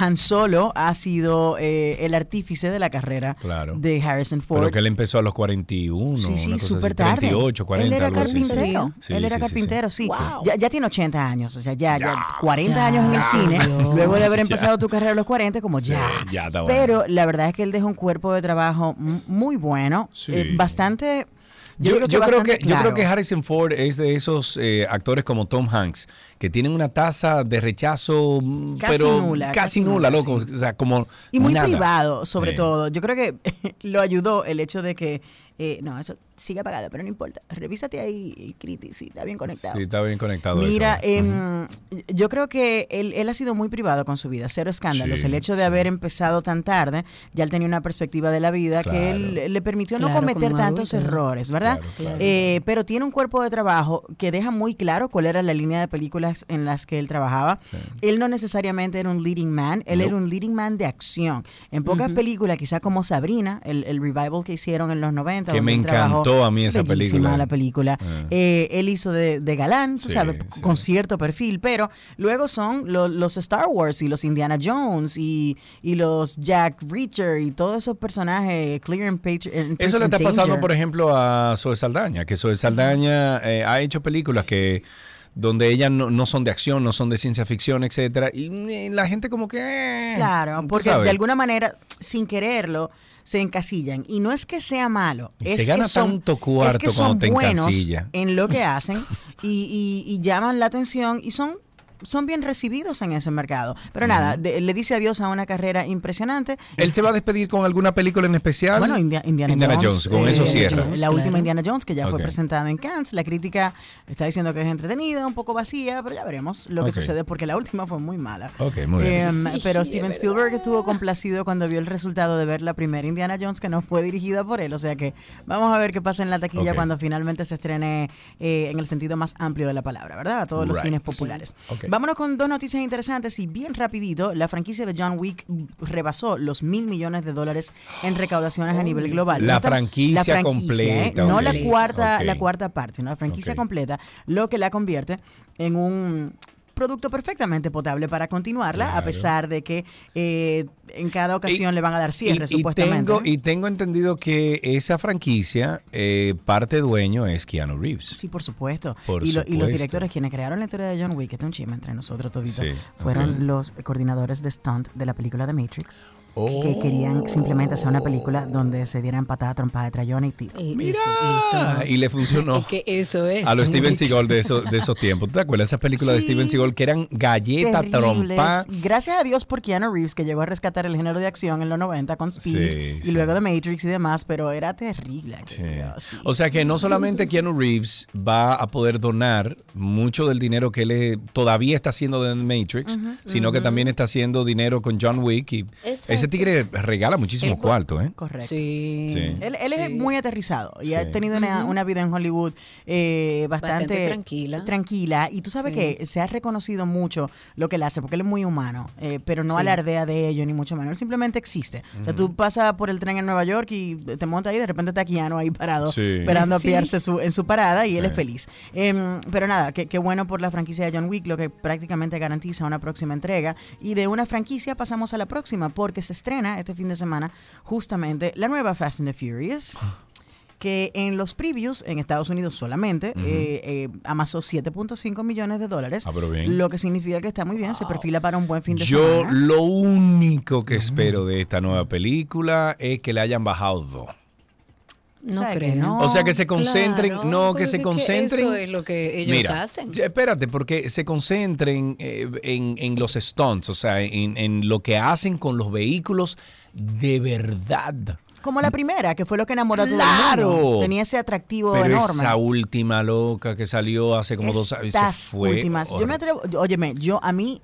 N: Han Solo ha sido eh, el artífice de la carrera
B: Claro.
N: de Harrison Ford.
B: Pero que él empezó a los 41,
N: Sí, sí,
B: una cosa
N: súper
B: así,
N: tarde.
B: 38, 40,
N: Él era carpintero.
B: Sí,
N: Él era
B: sí, sí, sí.
N: carpintero, sí.
C: Wow.
N: Ya, ya tiene 80 años, o sea, ya, ya, 40
C: Ya,
N: años en el
C: ya.
N: cine,
C: Dios.
N: luego de haber
B: Ya.
N: empezado tu carrera a los 40, como
B: Sí,
N: ya.
B: ya está bueno.
N: Pero la verdad es que él deja un cuerpo de trabajo muy bueno,
B: Sí.
N: eh, bastante...
B: Yo, yo creo que, yo creo
N: claro.
B: que Harrison Ford es de esos eh, actores como Tom Hanks, que tienen una tasa de rechazo, mm,
N: Casi
B: pero
N: nula,
B: casi,
N: casi
B: nula,
N: nula,
B: loco.
N: sí.
B: O sea, como
N: Y muy
B: nada.
N: privado, sobre todo. Yo creo que lo ayudó el hecho de que, eh, no, eso sigue apagado, pero no importa. Revísate ahí, Criti, sí, está bien conectado.
B: Sí, está bien conectado.
N: Mira,
B: eso.
N: em, yo creo que él, él ha sido muy privado con su vida, cero escándalos.
B: Sí,
N: el hecho de haber empezado tan tarde, ya él tenía una perspectiva de la vida que él le permitió no cometer tantos
C: adulto.
N: errores, ¿verdad?
B: Claro, claro.
N: Eh, pero tiene un cuerpo de trabajo que deja muy claro cuál era la línea de películas en las que él trabajaba.
B: Sí.
N: Él no necesariamente era un leading man, él
B: No.
N: era un leading man de acción. En pocas películas, quizá como Sabrina, el, el revival que hicieron en los 90.
B: Que
N: donde
B: me
N: él trabajó,
B: encantó a mí esa película.
N: la película.
B: Ah.
N: Eh, él hizo de, de galán, tú
B: Sí,
N: sabes,
B: sí.
N: con cierto perfil, pero luego son lo- los Star Wars y los Indiana Jones y, y los Jack Reacher y todos esos personajes, Clear and Page.
B: Eso le está pasando, por ejemplo, a Zoe Saldaña, que Zoe Saldaña eh, ha hecho películas que donde ellas no, no son de acción, no son de ciencia ficción, etcétera, y eh, la gente como que eh,
N: Claro, porque de alguna manera, sin quererlo, se encasillan. Y no es que sea malo,
B: Y
N: es
B: se gana
N: que son,
B: tanto cuarto
N: es que
B: cuando
N: son
B: te
N: buenos en lo que hacen y, y- y llaman la atención y son son bien recibidos en ese mercado. Pero nada, de- le dice adiós a una carrera impresionante.
B: ¿Él se va a despedir con alguna película en especial?
N: Bueno, India- Indiana, Jones.
B: con eso
N: eh,
B: cierra.
N: La
C: Claro.
N: última Indiana Jones, que ya fue presentada en Cannes. La crítica está diciendo que es entretenida, un poco vacía, pero ya veremos lo que sucede, porque la última fue muy mala.
B: Ok, muy bien.
N: Em,
C: Sí,
N: pero Steven. Spielberg estuvo complacido cuando vio el resultado de ver la primera Indiana Jones, que no fue dirigida por él. O sea que vamos a ver qué pasa en la taquilla cuando finalmente se estrene eh, en el sentido más amplio de la palabra, ¿verdad? A todos los cines populares.
B: Ok.
N: Vámonos con dos noticias interesantes y bien rapidito, la franquicia de John Wick rebasó los mil millones de dólares en recaudaciones a nivel global.
B: La
N: No
B: franquicia
N: ¿eh?
B: completa,
N: No
B: ok.
N: la cuarta, la cuarta parte, sino la franquicia completa, lo que la convierte en un producto perfectamente potable para continuarla, a pesar de que eh, en cada ocasión
B: Y-
N: le van a dar cierre,
B: y, y
N: supuestamente.
B: y tengo entendido que esa franquicia, eh, parte dueño es Keanu Reeves.
N: Sí, por supuesto.
B: Por
N: y, lo- y los directores quienes crearon la historia de John Wick, que es un chisme entre nosotros toditos,
B: Sí,
N: fueron los coordinadores de stunt de la película The Matrix. Que querían simplemente hacer una película donde se dieran patada, trompada de trayón y tiro.
B: Mira, y le funcionó.
C: Es que eso es.
B: A los Steven. Seagal de, esos de esos tiempos. ¿Te acuerdas esas películas de. Steven Seagal que eran galleta,
N: Terribles.
B: trompa?
N: Gracias a Dios por Keanu Reeves, que llegó a rescatar el género de acción en los 90 con Speed
B: Sí,
N: y
B: sí.
N: luego de Matrix y demás, pero era terrible.
B: O sea que no solamente Keanu Reeves va a poder donar mucho del dinero que él eh, todavía está haciendo de Matrix, sino que también está haciendo dinero con John Wick y
N: Exacto.
B: Ese tigre regala muchísimo cuarto, ¿eh?
N: Correcto.
C: Sí.
B: Sí.
N: Él, él es muy aterrizado y ha
B: Sí.
N: tenido una, una vida en Hollywood eh, bastante,
C: Bastante tranquila.
N: tranquila. Y tú sabes
C: Sí.
N: que se ha reconocido mucho lo que él hace, porque él es muy humano, eh, pero no
C: Sí.
N: alardea de ello, ni mucho menos. Él simplemente existe. O sea, tú pasas por el tren en Nueva York y te montas ahí, de repente está Keanu ahí parado,
B: Sí.
N: esperando
B: Sí.
N: a pillarse su, en su parada y él es feliz. Em, pero nada, qué qué bueno por la franquicia de John Wick, lo que prácticamente garantiza una próxima entrega. Y de una franquicia pasamos a la próxima, porque se estrena este fin de semana justamente la nueva Fast and the Furious que en los previews en Estados Unidos solamente
B: Ujú.
N: eh, eh, amasó 7.5 millones de dólares,
B: Ah, pero bien.
N: lo que significa que está muy bien, se perfila para un buen fin de
B: Yo
N: semana.
B: lo único que espero de esta nueva película es que le hayan bajado dos.
C: No
N: ¿Sabes que
C: creo.
N: no?
B: O sea, que se concentren,
C: Claro,
B: no, que se concentren.
C: eso es lo que ellos
B: Mira,
C: hacen.
B: Espérate, porque se concentren eh, en, en los stunts, o sea, en, en lo que hacen con los vehículos de verdad.
N: Como la primera, que fue lo que enamoró a todo el
B: ¡Claro!
N: mundo. Tenía ese atractivo
B: Pero
N: enorme.
B: esa última loca que salió hace como dos años. Fue
N: últimas. Yo me
B: horrible.
N: atrevo, óyeme, yo a mí,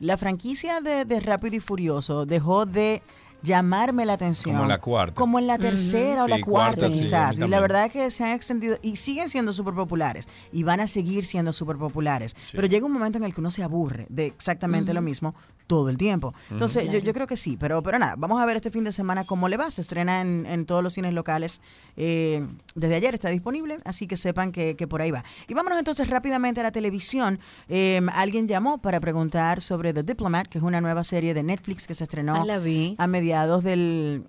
N: la franquicia de, de Rápido y Furioso dejó de llamarme la atención.
B: Como en la cuarta.
N: Como en la tercera o
B: Sí,
N: la cuarta,
B: sí,
N: quizás. y la verdad es que se han extendido y siguen siendo súper populares. Y van a seguir siendo súper populares. Pero llega un momento en el que uno se aburre de exactamente lo mismo todo el tiempo. Entonces, yo, yo creo que sí. Pero, pero nada, vamos a ver este fin de semana cómo le va. Se estrena en, en todos los cines locales. Eh, desde ayer está disponible, así que sepan que, que por ahí va. Y vámonos entonces rápidamente a la televisión. Eh, alguien llamó para preguntar sobre The Diplomat, que es una nueva serie de Netflix que se estrenó
C: Ah, la vi.
N: a mediados del,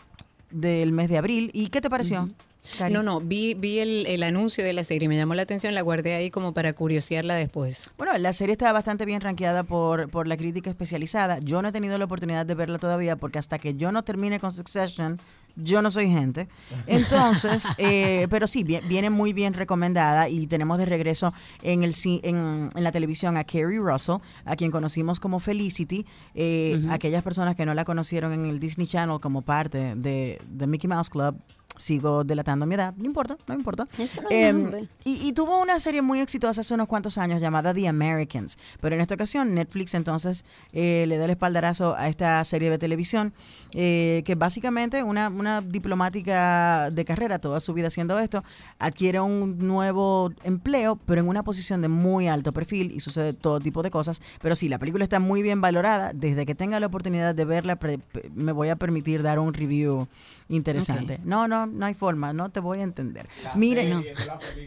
N: del mes de abril. ¿Y qué te pareció? Cari?
C: No, no, vi, vi el, el anuncio de la serie, me llamó la atención, la guardé ahí como para curiosearla después.
N: Bueno, la serie está bastante bien rankeada por, por la crítica especializada. Yo no he tenido la oportunidad de verla todavía porque hasta que yo no termine con Succession, yo no soy gente. Entonces, eh, pero sí, vie- viene muy bien recomendada y tenemos de regreso en, el, en, en la televisión a Kerry Russell, a quien conocimos como Felicity. Eh, Aquellas personas que no la conocieron en el Disney Channel como parte de, de Mickey Mouse Club. Sigo delatando mi edad, no importa, no importa.
C: Eso no es
N: Em, y, y tuvo una serie muy exitosa hace unos cuantos años llamada The Americans, pero en esta ocasión Netflix entonces eh, le da el espaldarazo a esta serie de televisión, eh, que básicamente una, una diplomática de carrera, toda su vida haciendo esto, adquiere un nuevo empleo, pero en una posición de muy alto perfil y sucede todo tipo de cosas. Pero sí, la película está muy bien valorada. Desde que tenga la oportunidad de verla, me voy a permitir dar un review interesante. No, no, no hay forma, no te voy a entender. Miren,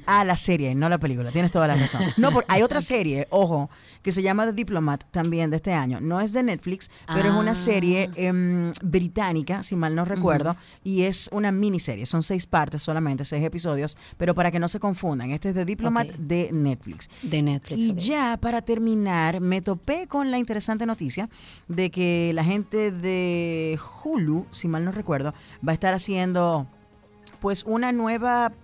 N: Ah, la serie, no la película. Tienes toda la razón. No, porque hay otra serie, ojo, que se llama The Diplomat también de este año. No es de Netflix, pero es una
C: Ah.
N: serie em, británica, si mal no recuerdo, y es una miniserie. Son seis partes solamente, seis episodios, pero para que no se confundan, este es The Diplomat de Netflix.
C: De Netflix.
N: Y ya para terminar, me topé con la interesante noticia de que la gente de Hulu, si mal no recuerdo, va a estar haciendo pues una nueva,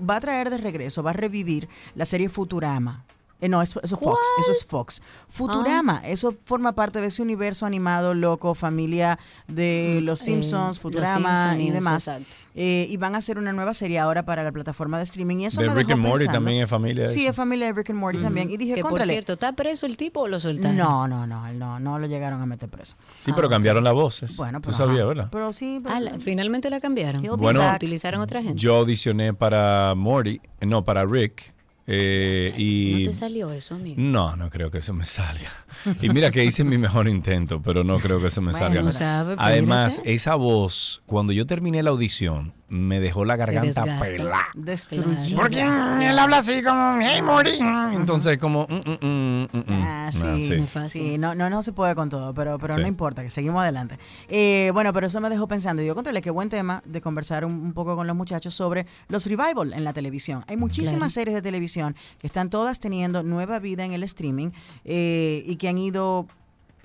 N: va a traer de regreso, va a revivir la serie Futurama. Eh, no, eso, eso es Fox, eso es Fox. Futurama, eso forma parte de ese universo animado, loco, familia de Los
C: Eh,
N: Simpsons,
C: Los
N: Futurama
C: y
N: demás. Eh, y van a hacer una nueva serie ahora para la plataforma de streaming. Y eso
B: De
N: me
B: Rick
N: dejó
B: and Morty
N: pensando.
B: también es familia
N: Sí,
B: eso.
N: es familia de Rick and Morty también. Y dije,
C: que por cierto, ¿está preso el tipo o lo soltaron?
N: No, no, no, él no, no lo llegaron a meter preso.
B: Sí, pero cambiaron las voces.
N: Bueno,
B: Tú
N: pero,
B: sabías. ¿verdad?
N: Pero sí, pero-
C: Ah, la- finalmente la cambiaron.
B: Bueno,
C: utilizaron otra gente.
B: Yo audicioné para Morty, eh, no, para Rick. Eh, y
C: ¿No te salió eso, amigo?
B: No, no creo que eso me salga. Y mira que hice mi mejor intento, pero no creo que eso me
N: Bueno,
B: salga.
N: no
C: sabe,
B: Además, esa voz, cuando yo terminé la audición, me dejó la garganta pelada.
N: Destruyida.
B: Porque mm, él habla así como, hey, Morty. Entonces, como, mm, mm, mm, mm, mm.
N: Ah, sí,
B: Ah, sí.
C: No fácil.
N: Sí, no, no, no se puede con todo, pero, pero
B: Sí.
N: no importa, que seguimos adelante. Eh, bueno, pero eso me dejó pensando. Y yo contrale, qué buen tema de conversar un, un poco con los muchachos sobre los revival en la televisión. Hay muchísimas
C: Claro.
N: series de televisión que están todas teniendo nueva vida en el streaming eh, y que han ido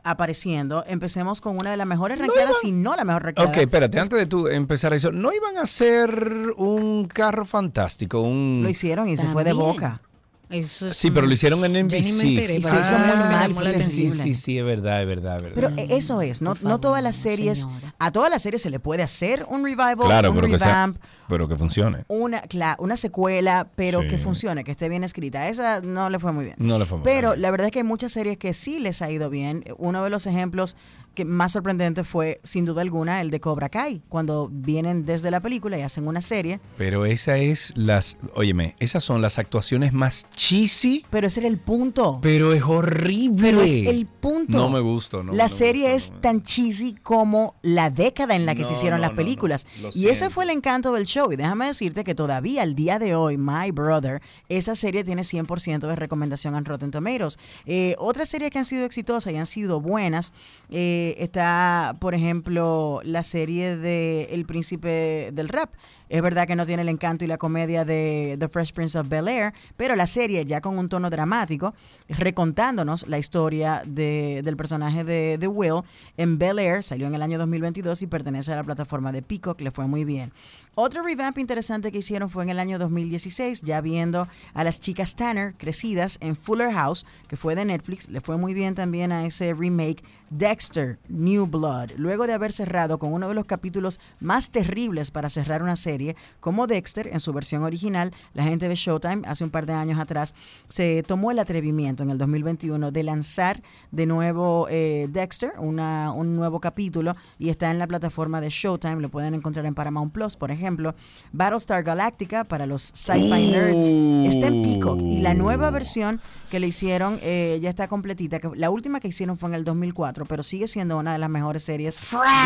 N: apareciendo, empecemos con una de las mejores ranqueadas, si no la mejor ranqueada.
B: Ok, espérate, antes de tú empezar eso, ¿no iban a hacer un carro fantástico? Un...
N: Lo hicieron y se fue de boca.
C: Eso es
B: Sí, pero lo hicieron en NBC.
C: me
N: Sí,
C: eso me
N: sí.
B: Sí, sí, sí, es verdad, es verdad, es verdad.
N: Pero eh, eso es, no, no todas las series, a todas las series se le puede hacer un revival,
B: claro,
N: un
B: pero que, sea,
N: revamp,
B: pero que funcione.
N: una, cla- una secuela, pero
B: Sí.
N: que funcione, que esté bien escrita. Esa no le fue muy bien.
B: No le fue muy
N: Pero la verdad es que hay muchas series que sí les ha ido bien. Uno de los ejemplos que más sorprendente fue, sin duda alguna, el de Cobra Kai, cuando vienen desde la película y hacen una serie.
B: Pero esa es las, óyeme, esas son las actuaciones más cheesy,
N: Pero ese era el punto.
B: pero es horrible.
N: Pero es el punto.
B: No me gusta, no.
N: la
B: no
N: serie es tan cheesy como la década en la que
B: No,
N: se hicieron las películas. Y ese fue el encanto del show. Y déjame decirte que todavía al día de hoy, My Brother, esa serie tiene 100% de recomendación en Rotten Tomatoes. Eh, otras series que han sido exitosas y han sido buenas, eh, está, por ejemplo, la serie de El Príncipe del Rap. Es verdad que no tiene el encanto y la comedia de The Fresh Prince of Bel Air, pero la serie ya con un tono dramático, recontándonos la historia de- del personaje de, de Will en Bel Air, salió en el año 2022 y pertenece a la plataforma de Peacock, le fue muy bien. Otro revamp interesante que hicieron fue en el año 2016, ya viendo a las chicas Tanner crecidas en Fuller House, que fue de Netflix, le fue muy bien también a ese remake Dexter, New Blood, luego de haber cerrado con uno de los capítulos más terribles para cerrar una serie, como Dexter en su versión original, la gente de Showtime hace un par de años atrás se tomó el atrevimiento en el 2021 de lanzar de nuevo eh, Dexter, una- un nuevo capítulo, y está en la plataforma de Showtime, lo pueden encontrar en Paramount Plus, por ejemplo. Battlestar Galactica para los sci-fi nerds está en Peacock y la nueva versión que le hicieron eh, ya está completita. Que la última que hicieron fue en el 2004, pero sigue siendo una de las mejores series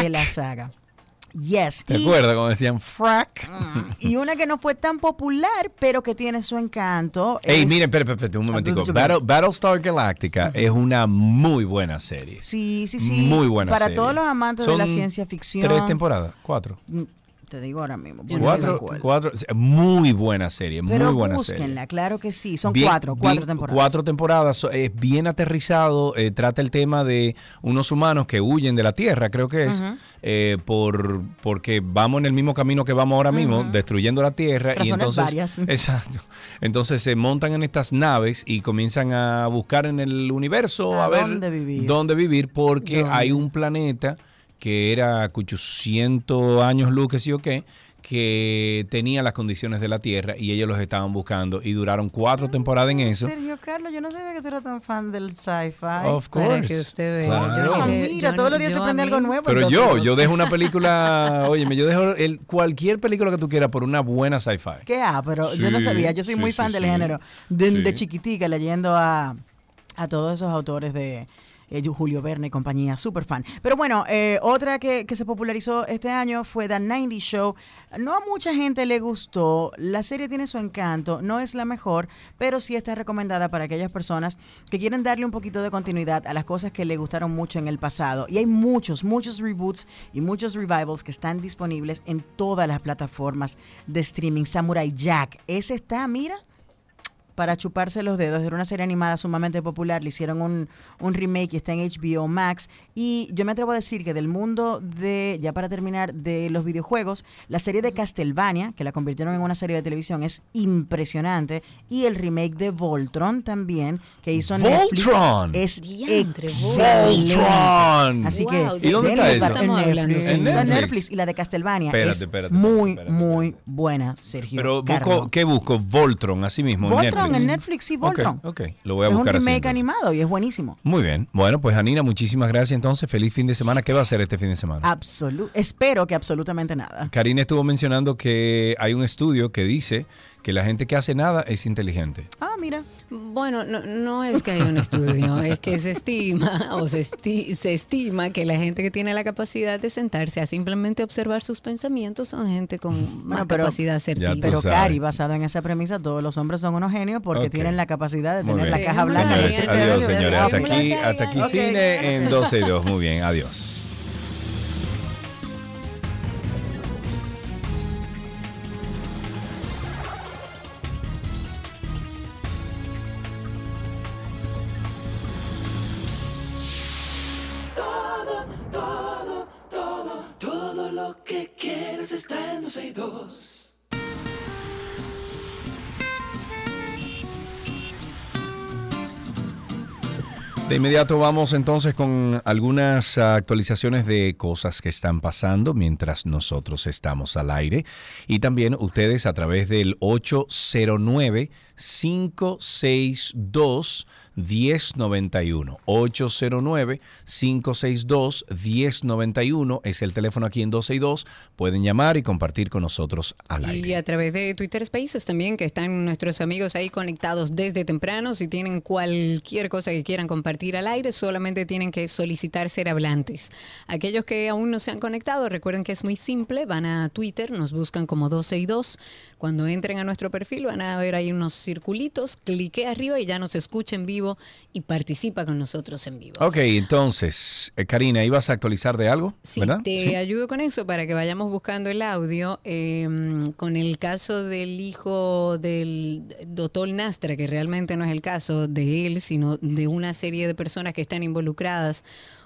N: de la saga. Yes.
B: ¿Te acuerdas cuando decían frack?
N: y una que no fue tan popular, pero que tiene su encanto.
B: Ey,
N: es-
B: miren, espérate, espérate un momentico. Battle- Battlestar Galactica es una muy buena serie.
N: Sí, sí, sí.
B: Muy buena
N: Para
B: serie.
N: todos los amantes de la ciencia ficción.
B: Tres temporadas, cuatro.
N: Te digo ahora mismo. no
B: Cuatro, cuatro, muy buena serie,
N: Pero
B: muy buena
N: búsquenla,
B: serie.
N: claro que sí. Son
B: Bien-
N: cuatro, cuatro
B: bien-
N: temporadas.
B: Cuatro temporadas, es bien aterrizado, eh, trata el tema de unos humanos que huyen de la Tierra, creo que es, eh, por porque vamos en el mismo camino que vamos ahora mismo, destruyendo la Tierra. y entonces,
N: varias.
B: Exacto. Entonces se montan en estas naves y comienzan a buscar en el universo
N: ¿A
B: a, ver
N: dónde vivir?
B: dónde vivir, porque
N: ¿Dónde?
B: hay un planeta que era 800 años luz, que sí o qué, que tenía las condiciones de la Tierra y ellos los estaban buscando y duraron cuatro temporadas en eso.
N: Sergio Carlos, yo no sabía que tú eras tan fan del sci-fi.
B: Of
C: Para
B: course.
C: que usted vea.
B: Claro.
C: Yo
N: Ah,
C: dije,
N: mira,
C: yo-
N: todos los días se aprende algo nuevo.
B: Pero yo, yo dejo una película, oye, yo dejo el, cualquier película que tú quieras por una buena sci-fi.
N: ¿Qué? Ah, pero yo no sabía. Yo soy
B: sí,
N: muy
B: sí,
N: fan del
B: sí.
N: género. De,
B: Sí.
N: de chiquitica, leyendo a, a todos esos autores de eh, Julio Verne y compañía, súper fan. Pero bueno, eh, otra que, que se popularizó este año fue The 90 Show. No a mucha gente le gustó. La serie tiene su encanto. No es la mejor, pero sí está recomendada para aquellas personas que quieren darle un poquito de continuidad a las cosas que le gustaron mucho en el pasado. Y hay muchos, muchos reboots y muchos revivals que están disponibles en todas las plataformas de streaming. Samurai Jack, ese está, mira, para chuparse los dedos. Era una serie animada sumamente popular. Le hicieron un, un remake y está en HBO Max. Y yo me atrevo a decir que del mundo de, ya para terminar, de los videojuegos, la serie de Castlevania, que la convirtieron en una serie de televisión, es impresionante. Y el remake de Voltron también, que hizo Netflix,
B: Voltron.
N: es
C: Diantre,
N: excelente.
B: Voltron.
N: Así
C: Wow,
N: que,
B: ¿Y dónde está eso?
N: en
C: hablando,
N: Netflix.
B: ¿En
N: La
B: Netflix?
N: Netflix y la de Castlevania
B: Espérate,
N: es
B: espérate,
N: muy,
B: espérate,
N: muy buena, Sergio.
B: Pero
N: Carlos.
B: busco, ¿qué busco? Voltron, así mismo. en
N: Voltron en Netflix, sí, Voltron.
B: Ok, lo voy a
N: es un
B: buscar así.
N: remake
B: entonces.
N: animado y es buenísimo.
B: Muy bien. Bueno, pues Anina, muchísimas gracias entonces. Feliz fin de semana. ¿Qué va a hacer este fin de semana?
N: Absolu espero que absolutamente nada.
B: Karina estuvo mencionando que hay un estudio que dice que la gente que hace nada es inteligente.
N: Ah, mira.
C: Bueno, no, no es que haya un estudio, es que se estima o se, esti- se estima que la gente que tiene la capacidad de sentarse a simplemente observar sus pensamientos son gente con más
N: pero-
C: capacidad asertiva.
N: Pero. Cari, basado en esa premisa, todos los hombres son unos genios porque tienen la capacidad de
B: Muy
N: tener
B: bien.
N: la caja blanca.
C: Señores,
B: adiós, señores. Hasta aquí, hasta aquí cine en
N: gracias.
B: 12 y 2. Muy bien, adiós. Inmediato vamos entonces con algunas actualizaciones de cosas que están pasando mientras nosotros estamos al aire. Y también ustedes a través del 809 562 1091 809 562 1091 es el teléfono aquí en 12 y 2 pueden llamar y compartir con nosotros al aire
C: Y a través de Twitter Spaces también, que están nuestros amigos ahí conectados desde temprano. Si tienen cualquier cosa que quieran compartir al aire, solamente tienen que solicitar ser hablantes. Aquellos que aún no se han conectado, recuerden que es muy simple. Van a Twitter, nos buscan como 12 y 2. Cuando entren a nuestro perfil, van a ver ahí unos circulitos. Clique arriba y ya nos escucha en vivo y participa con nosotros en vivo.
B: Ok, entonces, eh, Karina, ¿ibas a actualizar de algo?
C: Sí,
B: ¿verdad?
C: te
B: Sí.
C: ayudo con eso para que vayamos buscando el audio. eh, con el caso del hijo del doctor Nastra, que realmente no es el caso de él, sino de una serie de personas que están involucradas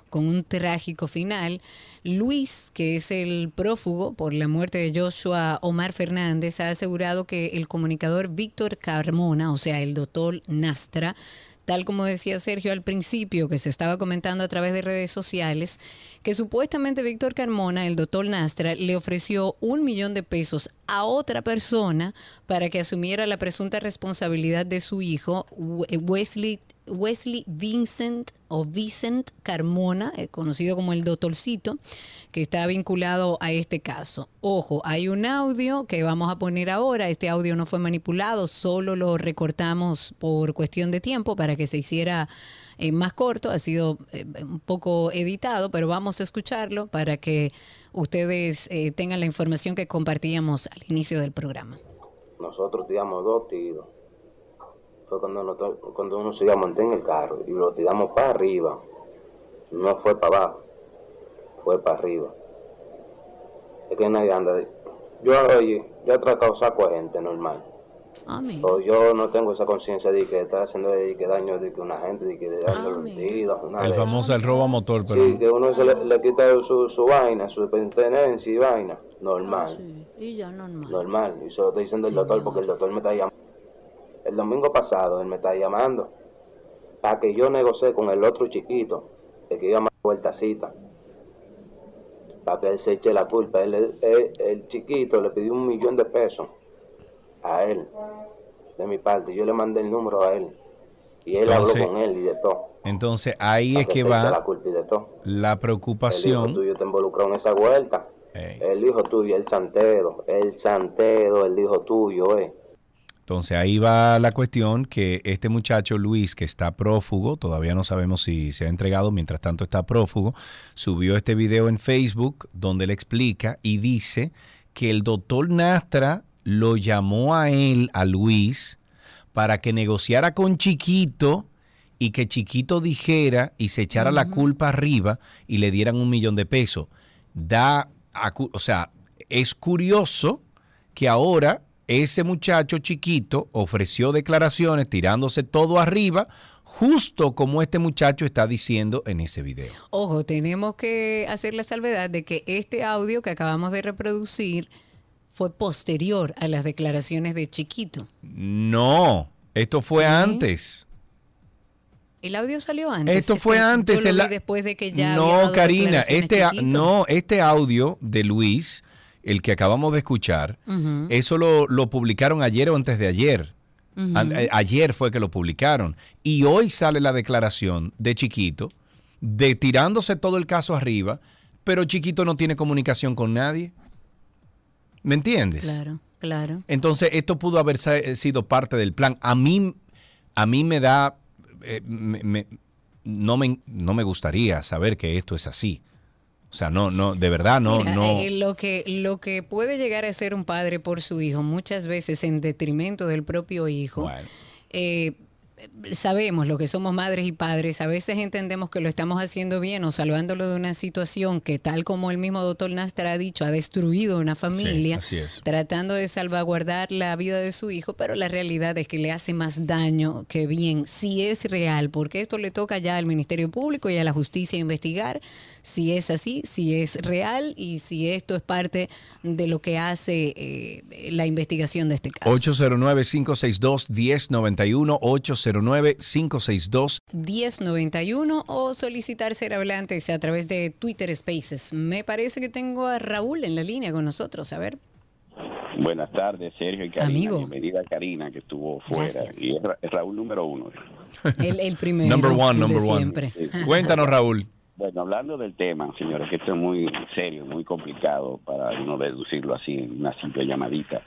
C: con un trágico final. Luis, que es el prófugo por la muerte de Joshua Omar Fernández, ha asegurado que el comunicador Víctor Carmona, o sea, el doctor Nastra, tal como decía Sergio al principio, que se estaba comentando a través de redes sociales, que supuestamente Víctor Carmona, el doctor Nastra, le ofreció un millón de pesos a otra persona para que asumiera la presunta responsabilidad de su hijo, We- Wesley. Wesley Vincent o Vicent Carmona, eh, conocido como el doctorcito, que está vinculado a este caso. Ojo, hay un audio que vamos a poner ahora. Este audio no fue manipulado, solo lo recortamos por cuestión de tiempo para que se hiciera eh, más corto. Ha sido eh, un poco editado, pero vamos a escucharlo para que ustedes tengan la información que compartíamos al inicio del programa.
M: Nosotros tiramos dos tiros. Fue cuando, nosotros- cuando uno se iba a montar en el carro y lo tiramos para arriba. No fue para abajo, fue para arriba. Es que nadie anda. de- Yo, oye, yo he tratado saco a gente normal. O yo no tengo esa conciencia de que está haciendo de que daño de que una gente, de que heridos, nada
B: El famoso el robo a motor, pero
M: Sí, que uno se le, le quita su, su vaina, su pertenencia y vaina. Normal.
C: Y ya normal.
M: Normal. Y eso lo estoy diciendo el doctor porque el doctor me está llamando. El domingo pasado él me está llamando para que yo negocie con el otro chiquito, el que iba más vueltacita. Para que él se eche la culpa. Él, el chiquito le pidió un millón de pesos a él, de mi parte. Yo le mandé el número a él. Y él
B: Entonces-
M: habló con él y de todo.
B: entonces ahí es que
M: eche la
B: va
M: culpa y de todo.
B: la
M: El hijo
B: preocupación.
M: tuyo te involucró en esa vuelta. El hijo tuyo, el santero, el santero, el hijo tuyo, eh.
B: Entonces ahí va la cuestión que este muchacho Luis, que está prófugo, todavía no sabemos si se ha entregado, mientras tanto está prófugo, subió este video en Facebook donde le explica y dice que el doctor Nastra lo llamó a él, a Luis, para que negociara con Chiquito y que Chiquito dijera y se echara la culpa arriba y le dieran un millón de pesos. Da, o sea, es curioso que ahora ese muchacho chiquito ofreció declaraciones tirándose todo arriba, justo como este muchacho está diciendo en ese video.
C: Ojo, tenemos que hacer la salvedad de que este audio que acabamos de reproducir fue posterior a las declaraciones de Chiquito.
B: No, esto fue
C: Sí.
B: antes.
C: El audio salió antes.
B: Esto
C: Es
B: fue antes.
C: Yo lo
B: el
C: vi
B: a-
C: después de que ya había dado
B: no, Karina,
C: declaraciones
B: este, no, este audio de Luis, el que acabamos de escuchar, eso lo, lo publicaron ayer o antes de ayer. Eh, ayer fue que lo publicaron. Y hoy sale la declaración de Chiquito, de tirándose todo el caso arriba, pero Chiquito no tiene comunicación con nadie. ¿Me entiendes?
C: Claro, claro.
B: Entonces, esto pudo haber eh, sido parte del plan. A mí, a mí me da, eh, me- me- no, me, no me gustaría saber que esto es así. O sea, no, no, de verdad, no,
C: Mira,
B: no.
C: eh, lo, que, lo que puede llegar a ser un padre por su hijo, muchas veces en detrimento del propio hijo, eh, sabemos lo que somos madres y padres, a veces entendemos que lo estamos haciendo bien o salvándolo de una situación que tal como el mismo doctor Nastra ha dicho, ha destruido una familia,
B: así es.
C: tratando de salvaguardar la vida de su hijo, pero la realidad es que le hace más daño que bien, si es real, porque esto le toca ya al Ministerio Público y a la justicia investigar si es así, si es real y si esto es parte de lo que hace eh, la investigación de este caso.
B: 809-562-1091, 809-562.
C: 1091 o solicitar ser hablantes a través de Twitter Spaces. Me parece que tengo a Raúl en la línea con nosotros. A ver.
O: Buenas tardes, Sergio y Karina.
C: Amigo.
O: Bienvenida a Karina, que estuvo fuera.
C: Gracias.
O: Y es, Ra- es Raúl número uno.
C: El, el primero.
B: Number one,
C: el de
B: number one.
C: siempre.
B: Cuéntanos, Raúl.
O: Bueno, hablando del tema, señores, que esto es muy serio, muy complicado para uno deducirlo así en una simple llamadita.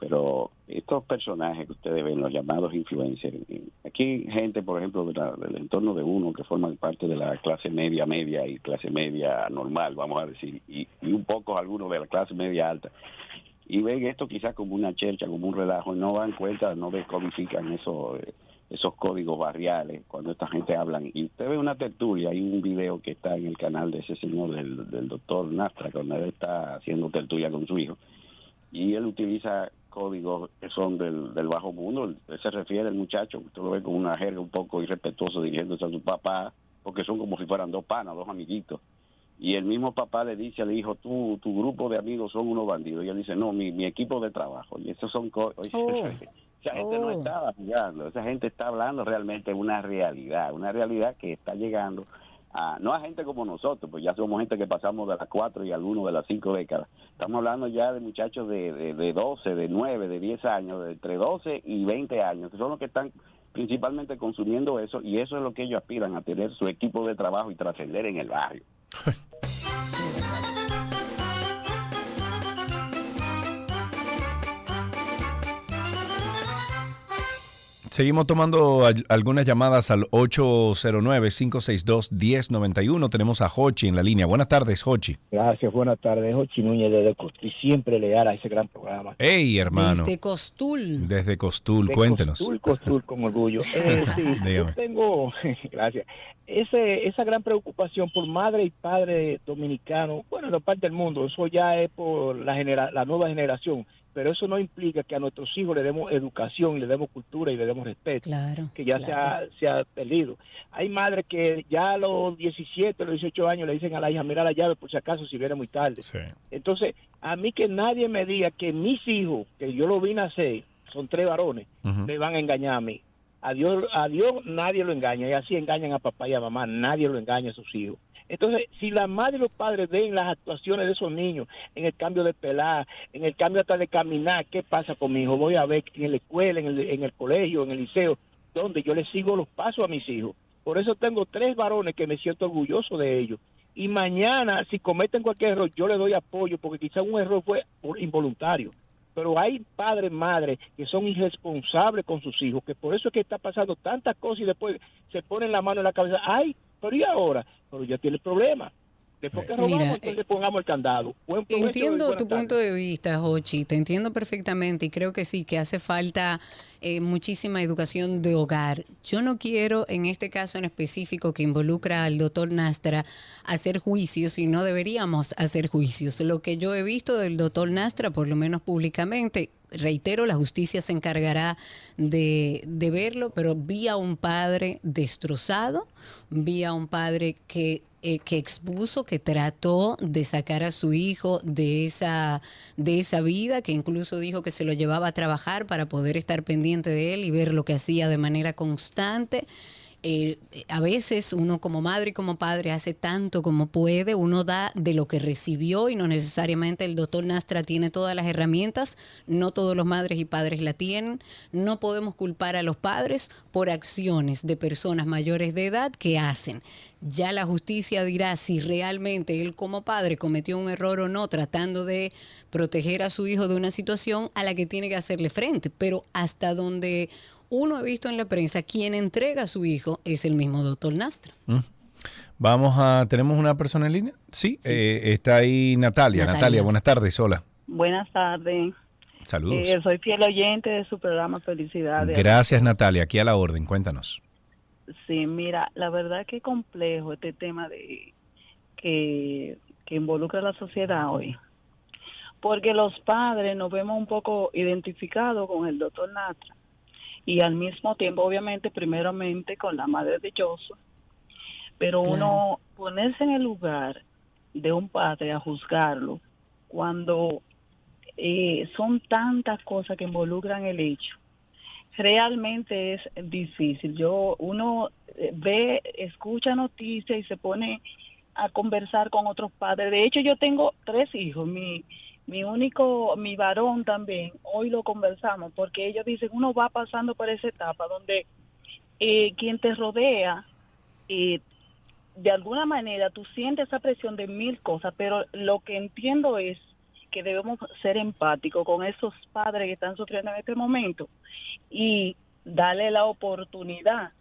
O: Pero estos personajes que ustedes ven, los llamados influencers, eh, aquí gente, por ejemplo, de la- del entorno de uno que forman parte de la clase media, media y clase media normal, vamos a decir, y, un poco algunos de la clase media alta. Y ven esto quizás como una chercha, como un relajo, y no dan cuenta, no decodifican eso, eh, esos códigos barriales cuando esta gente hablan. Y usted ve una tertulia, hay un video que está en el canal de ese señor, del, del doctor Nastra, cuando él está haciendo tertulia con su hijo, y él utiliza códigos que son del, del bajo mundo. Él se refiere al muchacho, usted lo ve con una jerga un poco irrespetuoso dirigiéndose a su papá, porque son como si fueran dos panas, dos amiguitos. Y el mismo papá le dice al hijo, tú, tu grupo de amigos son unos bandidos. Y él dice, no, mi, mi equipo de trabajo. Y esos son cosas... Esa gente no
P: Oh.
O: estaba jugando, esa gente está hablando realmente de una realidad, una realidad que está llegando a, no a gente como nosotros, pues ya somos gente que pasamos de las cuatro y algunos de las cinco décadas. Estamos hablando ya de muchachos de, de, de 12, de 9, de 10 años, de entre 12 y 20 años, que son los que están principalmente consumiendo eso y eso es lo que ellos aspiran a tener su equipo de trabajo y trascender en el barrio.
B: Seguimos tomando al- algunas llamadas al 809-562-1091. Tenemos a Hochi en la línea. Buenas tardes, Hochi.
P: Gracias, buenas tardes. Jochi Núñez desde Costi, siempre leal a ese gran programa.
B: Hey, hermano.
C: Desde Costul.
B: Desde Costul,
P: De
B: cuéntenos.
P: Costul, Costul, con orgullo. Eh, sí, yo tengo, gracias, ese, esa gran preocupación por madre y padre dominicanos, bueno, en la parte del mundo, eso ya es por la, genera, la nueva generación, pero eso no implica que a nuestros hijos le demos educación, y le demos cultura y le demos respeto,
C: Claro.
P: que ya se, ha, se ha perdido. Hay madres que ya a los 17, los 18 años le dicen a la hija, mira la llave por si acaso si viene muy tarde. Entonces, a mí que nadie me diga que mis hijos, que yo lo vi nacer, son tres varones, me van a engañar a mí. A Dios, a Dios nadie lo engaña, y así engañan a papá y a mamá, nadie lo engaña a sus hijos. Entonces, si la madre y los padres ven las actuaciones de esos niños, en el cambio de pelar, en el cambio hasta de caminar, ¿qué pasa con mi hijo? Voy a ver en la escuela, en el, en el colegio, en el liceo, donde yo le sigo los pasos a mis hijos. Por eso tengo tres varones que me siento orgulloso de ellos. Y mañana, si cometen cualquier error, yo le doy apoyo, porque quizás un error fue involuntario. Pero hay padres, madres que son irresponsables con sus hijos, que por eso es que está pasando tantas cosas y después se ponen la mano en la cabeza. Ay, pero ¿y ahora? Pero ya tiene problema. Después que robamos,
C: Mira,
P: entonces pongamos el candado. Provecho
C: Entiendo tu
P: tardes.
C: punto de vista, Jochi, te entiendo perfectamente y creo que sí, que hace falta eh, muchísima educación de hogar. Yo no quiero, en este caso en específico que involucra al doctor Nastra, hacer juicios y no deberíamos hacer juicios. Lo que yo he visto del doctor Nastra, por lo menos públicamente, reitero, la justicia se encargará de, de verlo, pero vi a un padre destrozado, vi a un padre que eh, que expuso, que trató de sacar a su hijo de esa, de esa vida, que incluso dijo que se lo llevaba a trabajar para poder estar pendiente de él y ver lo que hacía de manera constante. Eh, a veces uno como madre y como padre hace tanto como puede, uno da de lo que recibió y no necesariamente el doctor Nastra tiene todas las herramientas, no todos los madres y padres la tienen, no podemos culpar a los padres por acciones de personas mayores de edad que hacen. Ya la justicia dirá si realmente él como padre cometió un error o no tratando de proteger a su hijo de una situación a la que tiene que hacerle frente, pero hasta donde uno ha visto en la prensa, quien entrega a su hijo es el mismo doctor Nastra.
B: Mm. Vamos a, ¿tenemos una persona en línea? Sí, eh, está ahí Natalia. Natalia.
C: Natalia.
B: buenas tardes, hola.
Q: Buenas tardes.
B: Saludos.
Q: Eh, soy fiel oyente de su programa Felicidades.
B: Gracias, Natalia. Aquí a la orden. Cuéntanos.
Q: Sí, mira, la verdad que es complejo este tema de que, que involucra a la sociedad hoy. Porque los padres nos vemos un poco identificados con el doctor Natra y al mismo tiempo, obviamente, primeramente con la madre de Joshua. Pero uno ponerse en el lugar de un padre a juzgarlo cuando eh, son tantas cosas que involucran el hecho realmente es difícil. Yo uno eh, ve, escucha noticias y se pone a conversar con otros padres. De hecho, yo tengo tres hijos. Mi mi único, mi varón también. Hoy lo conversamos porque ellos dicen uno va pasando por esa etapa donde eh, quien te rodea eh, de alguna manera tú sientes esa presión de mil cosas, pero lo que entiendo es que debemos ser empáticos con esos padres que están sufriendo en este momento y darle la oportunidad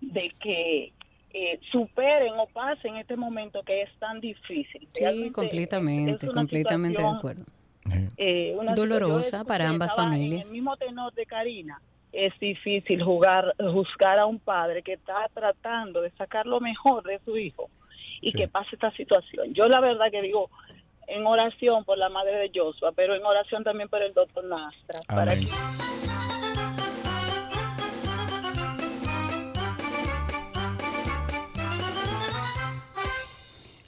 Q: de que eh, superen o pasen este momento que es tan difícil.
C: Sí,
Q: Realmente
C: completamente,
Q: es
C: completamente de acuerdo.
Q: eh, una
C: Dolorosa para ambas familias.
Q: En el mismo tenor de Karina, es difícil jugar, juzgar a un padre que está tratando de sacar lo mejor de su hijo y que pase esta situación. Yo la verdad que digo, en oración por la madre de Joshua, pero en oración también por el doctor Nastra. Para que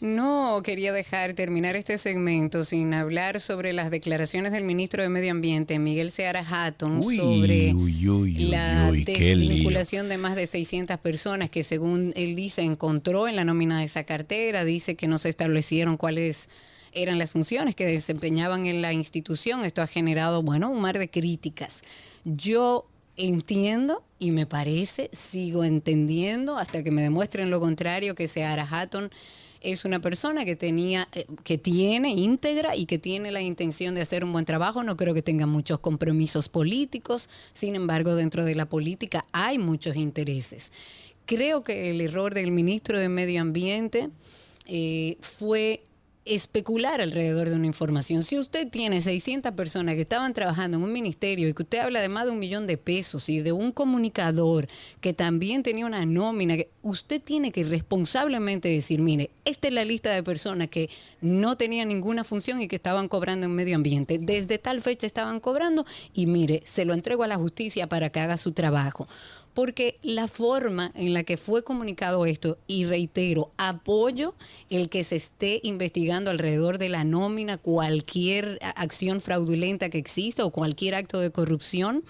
C: No quería dejar terminar este segmento sin hablar sobre las declaraciones del ministro de Medio Ambiente, Miguel Seara Hatton,
B: Uy,
C: sobre
B: uy, uy,
C: la desvinculación de más de 600 personas que según él dice encontró en la nómina de esa cartera, dice que no se establecieron cuáles eran las funciones que desempeñaban en la institución. Esto ha generado, bueno, un mar de críticas. Yo entiendo y me parece, sigo entendiendo hasta que me demuestren lo contrario, que Seara Hatton es una persona que tenía, eh, que tiene íntegra y que tiene la intención de hacer un buen trabajo. No creo que tenga muchos compromisos políticos. Sin embargo, dentro de la política hay muchos intereses. Creo que el error del ministro de Medio Ambiente eh, fue especular alrededor de una información. Si usted tiene 600 personas que estaban trabajando en un ministerio y que usted habla de más de un millón de pesos y de un comunicador que también tenía una nómina, que usted tiene que responsablemente decir, mire, esta es la lista de personas que no tenían ninguna función y que estaban cobrando en medio ambiente. Desde tal fecha estaban cobrando y mire, se lo entrego a la justicia para que haga su trabajo porque la forma en la que fue comunicado esto, y reitero, apoyo el que se esté investigando alrededor de la nómina cualquier acción fraudulenta que exista o cualquier acto de corrupción,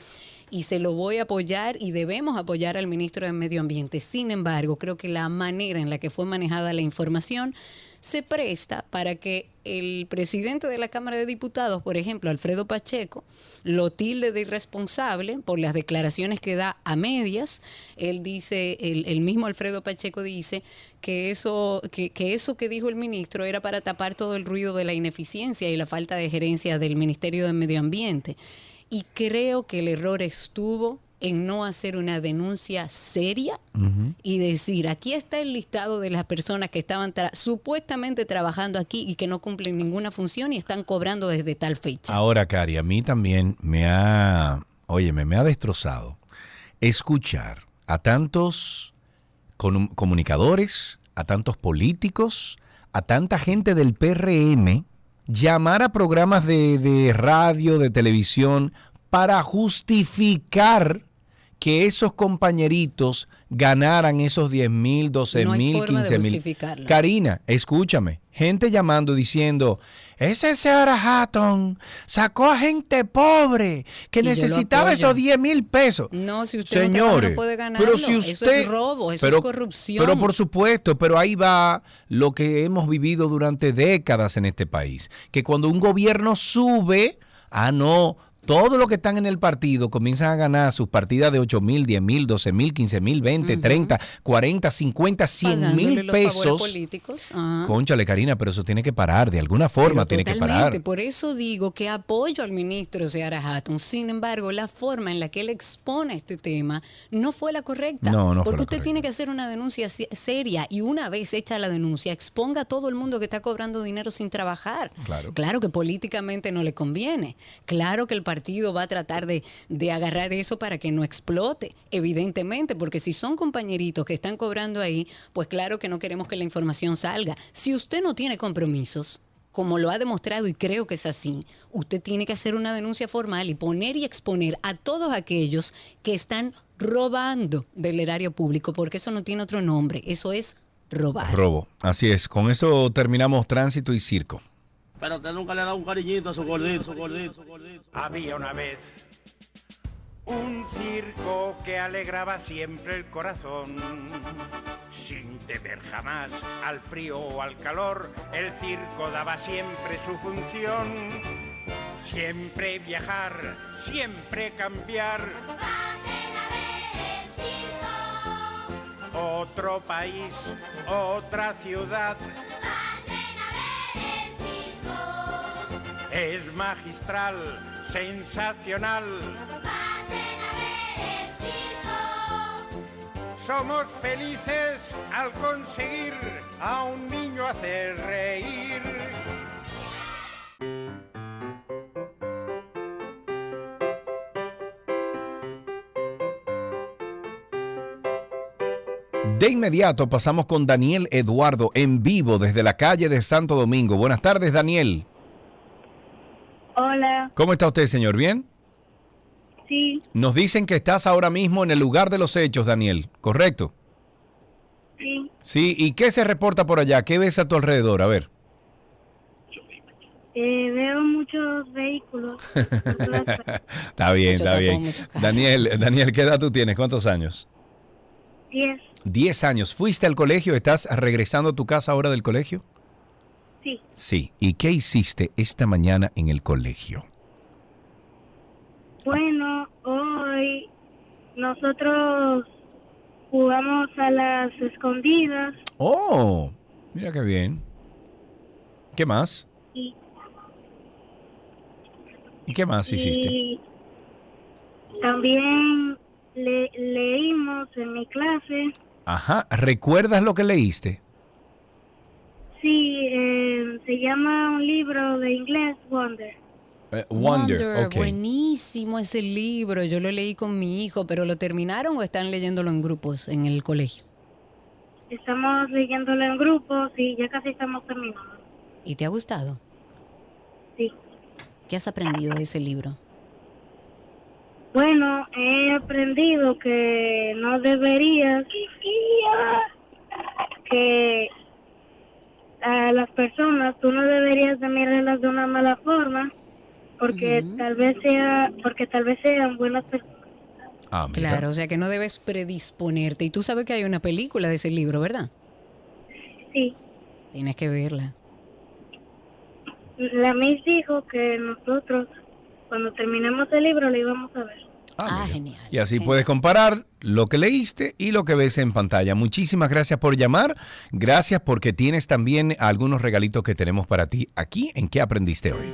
C: y se lo voy a apoyar y debemos apoyar al ministro de Medio Ambiente. Sin embargo, creo que la manera en la que fue manejada la información se presta para que el presidente de la Cámara de Diputados, por ejemplo, Alfredo Pacheco, lo tilde de irresponsable por las declaraciones que da a medias. Él dice, el, mismo Alfredo Pacheco dice que eso, que, que eso que dijo el ministro era para tapar todo el ruido de la ineficiencia y la falta de gerencia del Ministerio de Medio Ambiente. Y creo que el error estuvo en no hacer una denuncia seria y decir, aquí está el listado de las personas que estaban tra- supuestamente trabajando aquí y que no cumplen ninguna función y están cobrando desde tal fecha.
B: Ahora, Cari, a mí también me ha, óyeme, me ha destrozado escuchar a tantos comunicadores, a tantos políticos, a tanta gente del PRM llamar a programas de, de radio, de televisión, para justificar que esos compañeritos ganaran esos 10 mil, 12
C: No hay
B: mil,
C: de
B: 15 mil. Karina, escúchame. Gente llamando diciendo, ese Seara Hatton sacó a gente pobre que
C: Y
B: necesitaba esos 10 mil pesos.
C: No, si usted no
B: Señores,
C: no puede ganarlo.
B: pero si
C: Eso
B: usted,
C: es robo, eso
B: pero-
C: es corrupción.
B: Pero por supuesto, pero ahí va lo que hemos vivido durante décadas en este país, que cuando un gobierno sube, ah no, todos los que están en el partido comienzan a ganar sus partidas de 8 mil, 10 mil, 12 mil, 15 mil, 20, 30, 40, 50, 100
C: Pagándole
B: mil pesos.
C: políticos. Ajá.
B: Conchale, Karina, pero eso tiene que parar. De alguna forma tiene que parar.
C: Por eso digo que apoyo al ministro Seara Hatton. Sin embargo, la forma en la que él expone este tema no fue la correcta.
B: No, no fue
C: porque
B: la
C: usted tiene que hacer una denuncia se- seria y una vez hecha la denuncia, exponga a todo el mundo que está cobrando dinero sin trabajar.
B: Claro.
C: Claro que políticamente no le conviene. Claro que el partido va a tratar de, de agarrar eso para que no explote, evidentemente, porque si son compañeritos que están cobrando ahí, pues claro que no queremos que la información salga. Si usted no tiene compromisos, como lo ha demostrado y creo que es así, usted tiene que hacer una denuncia formal y poner y exponer a todos aquellos que están robando del erario público, porque eso no tiene otro nombre, eso es robar.
B: Robo. Así es. Con eso terminamos tránsito y circo.
R: Pero usted nunca le ha dado un cariñito a su gordito, su.
S: Había una vez un circo que alegraba siempre el corazón. Sin temer jamás al frío o al calor, el circo daba siempre su función. Siempre viajar, siempre cambiar. Otro país, otra ciudad. Es magistral, sensacional. Somos felices al conseguir a un niño hacer reír.
B: De inmediato pasamos con Daniel Eduardo en vivo desde la calle de Santo Domingo. Buenas tardes, Daniel.
J: Hola,
B: ¿Cómo está usted, señor? ¿Bien?
J: sí,
B: Nos dicen que estás ahora mismo en el lugar de los hechos, Daniel. ¿Correcto?
J: sí.
B: Sí. ¿Y qué se reporta por allá? ¿Qué ves a tu alrededor? A ver.
J: Eh, veo muchos vehículos.
B: está bien,
J: Mucho
B: está
J: tapón,
B: bien. Daniel, Daniel, ¿qué edad tú tienes? ¿Cuántos años?
J: Diez,
B: Diez años. ¿Fuiste al colegio? ¿Estás regresando a tu casa ahora del colegio?
J: Sí.
B: Sí. ¿Y qué hiciste esta mañana en el colegio?
J: Bueno, hoy nosotros jugamos a las escondidas
B: Oh, mira qué bien. ¿Qué más?
J: y,
B: ¿Y qué más hiciste?
J: y también le- leímos en mi clase.
B: Ajá. ¿Recuerdas lo que leíste?
J: Sí, eh, se llama un libro de inglés, Wonder.
B: Eh, Wonder. ok.
C: buenísimo ese libro. Yo lo leí con mi hijo, pero ¿lo terminaron o están leyéndolo en grupos en el colegio?
J: Estamos leyéndolo en grupos y ya casi estamos terminando.
C: ¿Y te ha gustado?
J: Sí.
C: ¿Qué has aprendido de ese libro?
J: Bueno, he aprendido que no deberías que a las personas tú no deberías de mirarlas de una mala forma porque tal vez sea porque tal vez sean buenas personas.
B: Ah,
C: Claro, o sea que no debes predisponerte. Y tú sabes que hay una película de ese libro, ¿verdad?
J: Sí.
C: Tienes que verla.
J: La Miss dijo que nosotros cuando terminemos el libro lo íbamos a ver.
C: Ah, genial.
B: Y así puedes comparar lo que leíste y lo que ves en pantalla. Muchísimas gracias por llamar. Gracias porque tienes también algunos regalitos que tenemos para ti aquí en ¿Qué aprendiste hoy?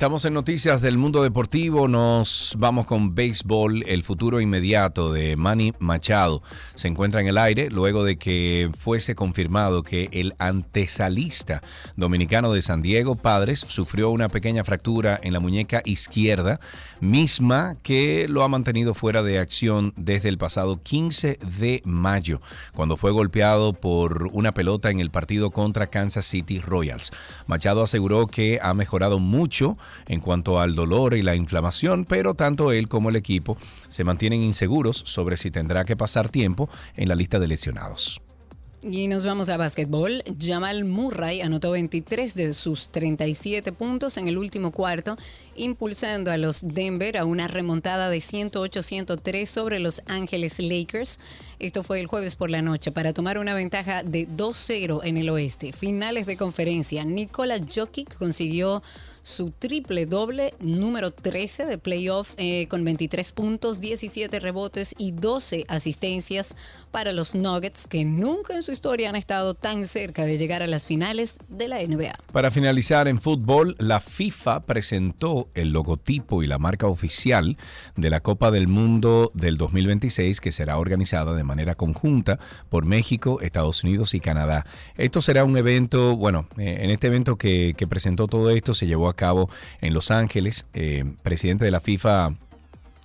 B: Estamos en noticias del mundo deportivo, nos vamos con béisbol. El futuro inmediato de Manny Machado se encuentra en el aire luego de que fuese confirmado que el antesalista dominicano de San Diego Padres sufrió una pequeña fractura en la muñeca izquierda, misma que lo ha mantenido fuera de acción desde el pasado 15 de mayo, cuando fue golpeado por una pelota en el partido contra Kansas City Royals. Machado aseguró que ha mejorado mucho en cuanto al dolor y la inflamación, pero tanto él como el equipo se mantienen inseguros sobre si tendrá que pasar tiempo en la lista de lesionados.
C: Y nos vamos a básquetbol. Jamal Murray anotó 23 de sus 37 puntos en el último cuarto, impulsando a los Denver a una remontada de 108-103 sobre los Ángeles Lakers. Esto fue el jueves por la noche para tomar una ventaja de 2-0 en el oeste. Finales de conferencia. Nikola Jokic consiguió su triple doble número 13 de playoff eh, con 23 puntos, 17 rebotes y 12 asistencias para los Nuggets que nunca en su historia han estado tan cerca de llegar a las finales de la NBA.
B: Para finalizar en fútbol, la FIFA presentó el logotipo y la marca oficial de la Copa del Mundo del 2026 que será organizada de manera conjunta por México, Estados Unidos y Canadá. Esto será un evento, bueno, eh, en este evento que, presentó todo esto se llevó a cabo en Los Ángeles. Eh, presidente de la FIFA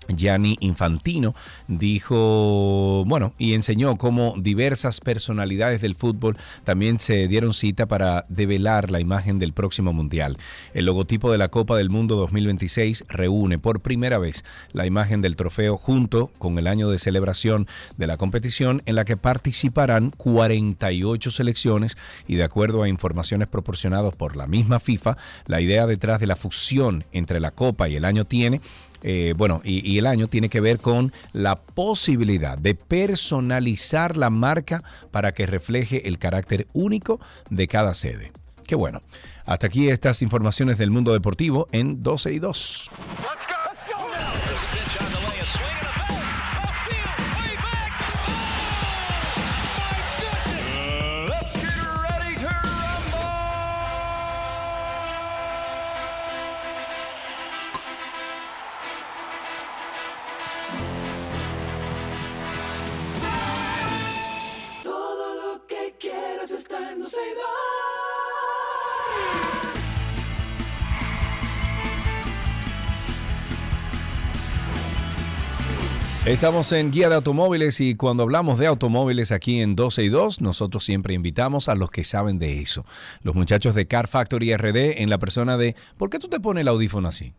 B: Gianni Infantino dijo, bueno, y enseñó cómo diversas personalidades del fútbol también se dieron cita para develar la imagen del próximo Mundial. El logotipo de la Copa del Mundo 2026 reúne por primera vez la imagen del trofeo junto con el año de celebración de la competición en la que participarán 48 selecciones y de acuerdo a informaciones proporcionadas por la misma FIFA, la idea detrás de la fusión entre la Copa y el año tiene eh, bueno, y, el año tiene que ver con la posibilidad de personalizar la marca para que refleje el carácter único de cada sede. Qué bueno. Hasta aquí estas informaciones del mundo deportivo en 12 y 2.
A: Todo
B: Estamos en Guía de Automóviles y cuando hablamos de automóviles aquí en 12 y 2, nosotros siempre invitamos a los que saben de eso. Los muchachos de Car Factory RD en la persona de, ¿por qué tú te pones el audífono así?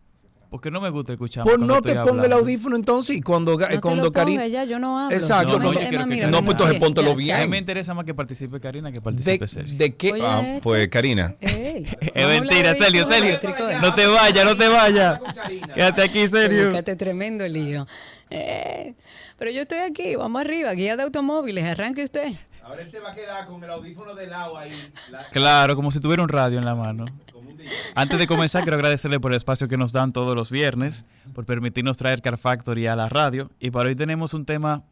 T: Porque no me gusta escuchar.
B: Pues no te ponga el audífono entonces y cuando,
C: No
B: cuando Karina...
C: ya, yo no hablo.
B: Exacto,
C: No,
B: yo pues entonces póntelo
C: ya,
T: A mí
B: bien.
T: me interesa más que participe Karina que
B: ¿De,
T: participe Sergio.
B: de qué?
C: Oye,
B: Ah,
C: esto.
B: pues Karina.
C: Ey,
T: Es mentira, Sergio, Sergio. No te vayas, no te vayas. Quédate aquí, Sergio.
C: Búscate tremendo lío. Eh, pero yo estoy aquí, vamos arriba, guía de automóviles, arranque usted.
B: Ahora él se va a quedar con el audífono de lado ahí.
T: Claro, como si tuviera un radio en la mano. Antes de comenzar, quiero agradecerle por el espacio que nos dan todos los viernes, por permitirnos traer Car Factory a la radio. Y para hoy tenemos un tema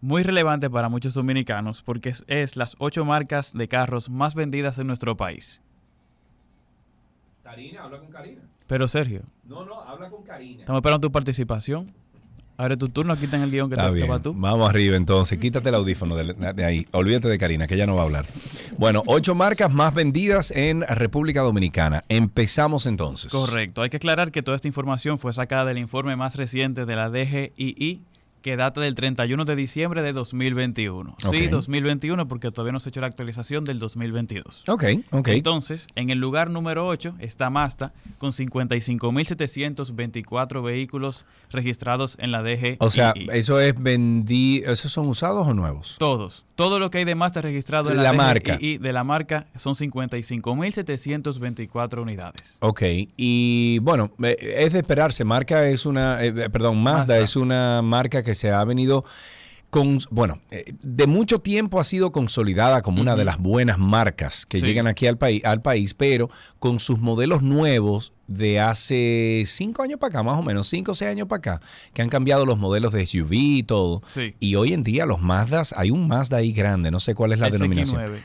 T: muy relevante para muchos dominicanos, porque es, es las ocho marcas de carros más vendidas en nuestro país.
B: Karina, habla con Karina.
T: Pero Sergio,
B: No, no, habla con Karina.
T: estamos esperando tu participación. Ahora tu turno, en el guion que
B: Está
T: te
B: bien.
T: tú.
B: Vamos arriba entonces. Quítate el audífono de, de ahí. Olvídate de Karina, que ella no va a hablar. Bueno, ocho marcas más vendidas en República Dominicana. Empezamos entonces.
T: Correcto. Hay que aclarar que toda esta información fue sacada del informe más reciente de la DGII que data del 31 de diciembre de 2021. Sí,
B: Ok.
T: 2021 porque todavía no se ha hecho la actualización del 2022.
B: Ok, ok.
T: Entonces, en el lugar número 8 está Mazda con 55.724 vehículos registrados en la DGII.
B: O sea, eso es vendí, ¿esos son usados o nuevos?
T: Todos. Todo lo que hay de Mazda registrado en
B: La
T: la,
B: marca.
T: DGII de la marca son 55.724 unidades.
B: Ok, y bueno, eh, es de esperarse. Marca es una, eh, perdón, Mazda,
T: Mazda.
B: es una marca que se ha venido con, bueno, eh, de mucho tiempo ha sido consolidada como una de las buenas marcas que
T: Sí.
B: llegan aquí al, país al país, pero con sus modelos nuevos de hace cinco años para acá, más o menos, cinco o seis años para acá, que han cambiado los modelos de SUV y todo.
T: Sí.
B: Y hoy en día los Mazdas, hay un Mazda ahí grande, no sé cuál es la denominación.
T: CX-9.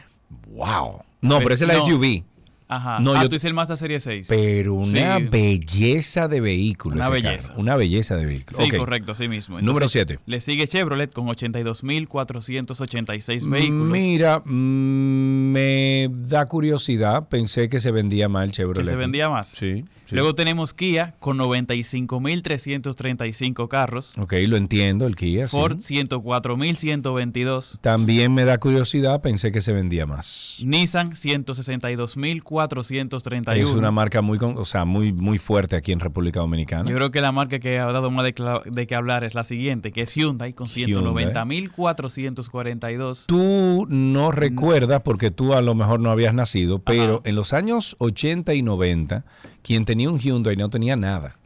B: Wow. No, pero esa es la
T: No.
B: SUV.
T: Ajá.
B: No,
T: ah,
B: yo-
T: tú dices el Mazda Serie 6.
B: Pero una
T: Sí.
B: belleza de vehículo.
T: Una belleza.
B: carro, Una belleza de vehículo.
T: Sí, correcto, así mismo.
B: Número
T: Entonces,
B: 7.
T: Le sigue Chevrolet con 82.486 vehículos.
B: Mira, mm, me da curiosidad. Pensé que se vendía mal Chevrolet.
T: que se vendía más.
B: Sí. sí.
T: Luego tenemos Kia con 95.335 carros.
B: Ok, lo entiendo, el Kia. sí.
T: Ford 104.122.
B: También me da curiosidad. Pensé que se vendía más.
T: Nissan 162.431.
B: Es una marca muy, o sea, muy, muy fuerte aquí en República Dominicana.
T: Yo creo que la marca que ha dado más de, que hablar es la siguiente, que es Hyundai con
B: Hyundai.
T: 190.442.
B: Tú no recuerdas porque tú a lo mejor no habías nacido, pero en los años 80 y 90, quien tenía un Hyundai no tenía nada.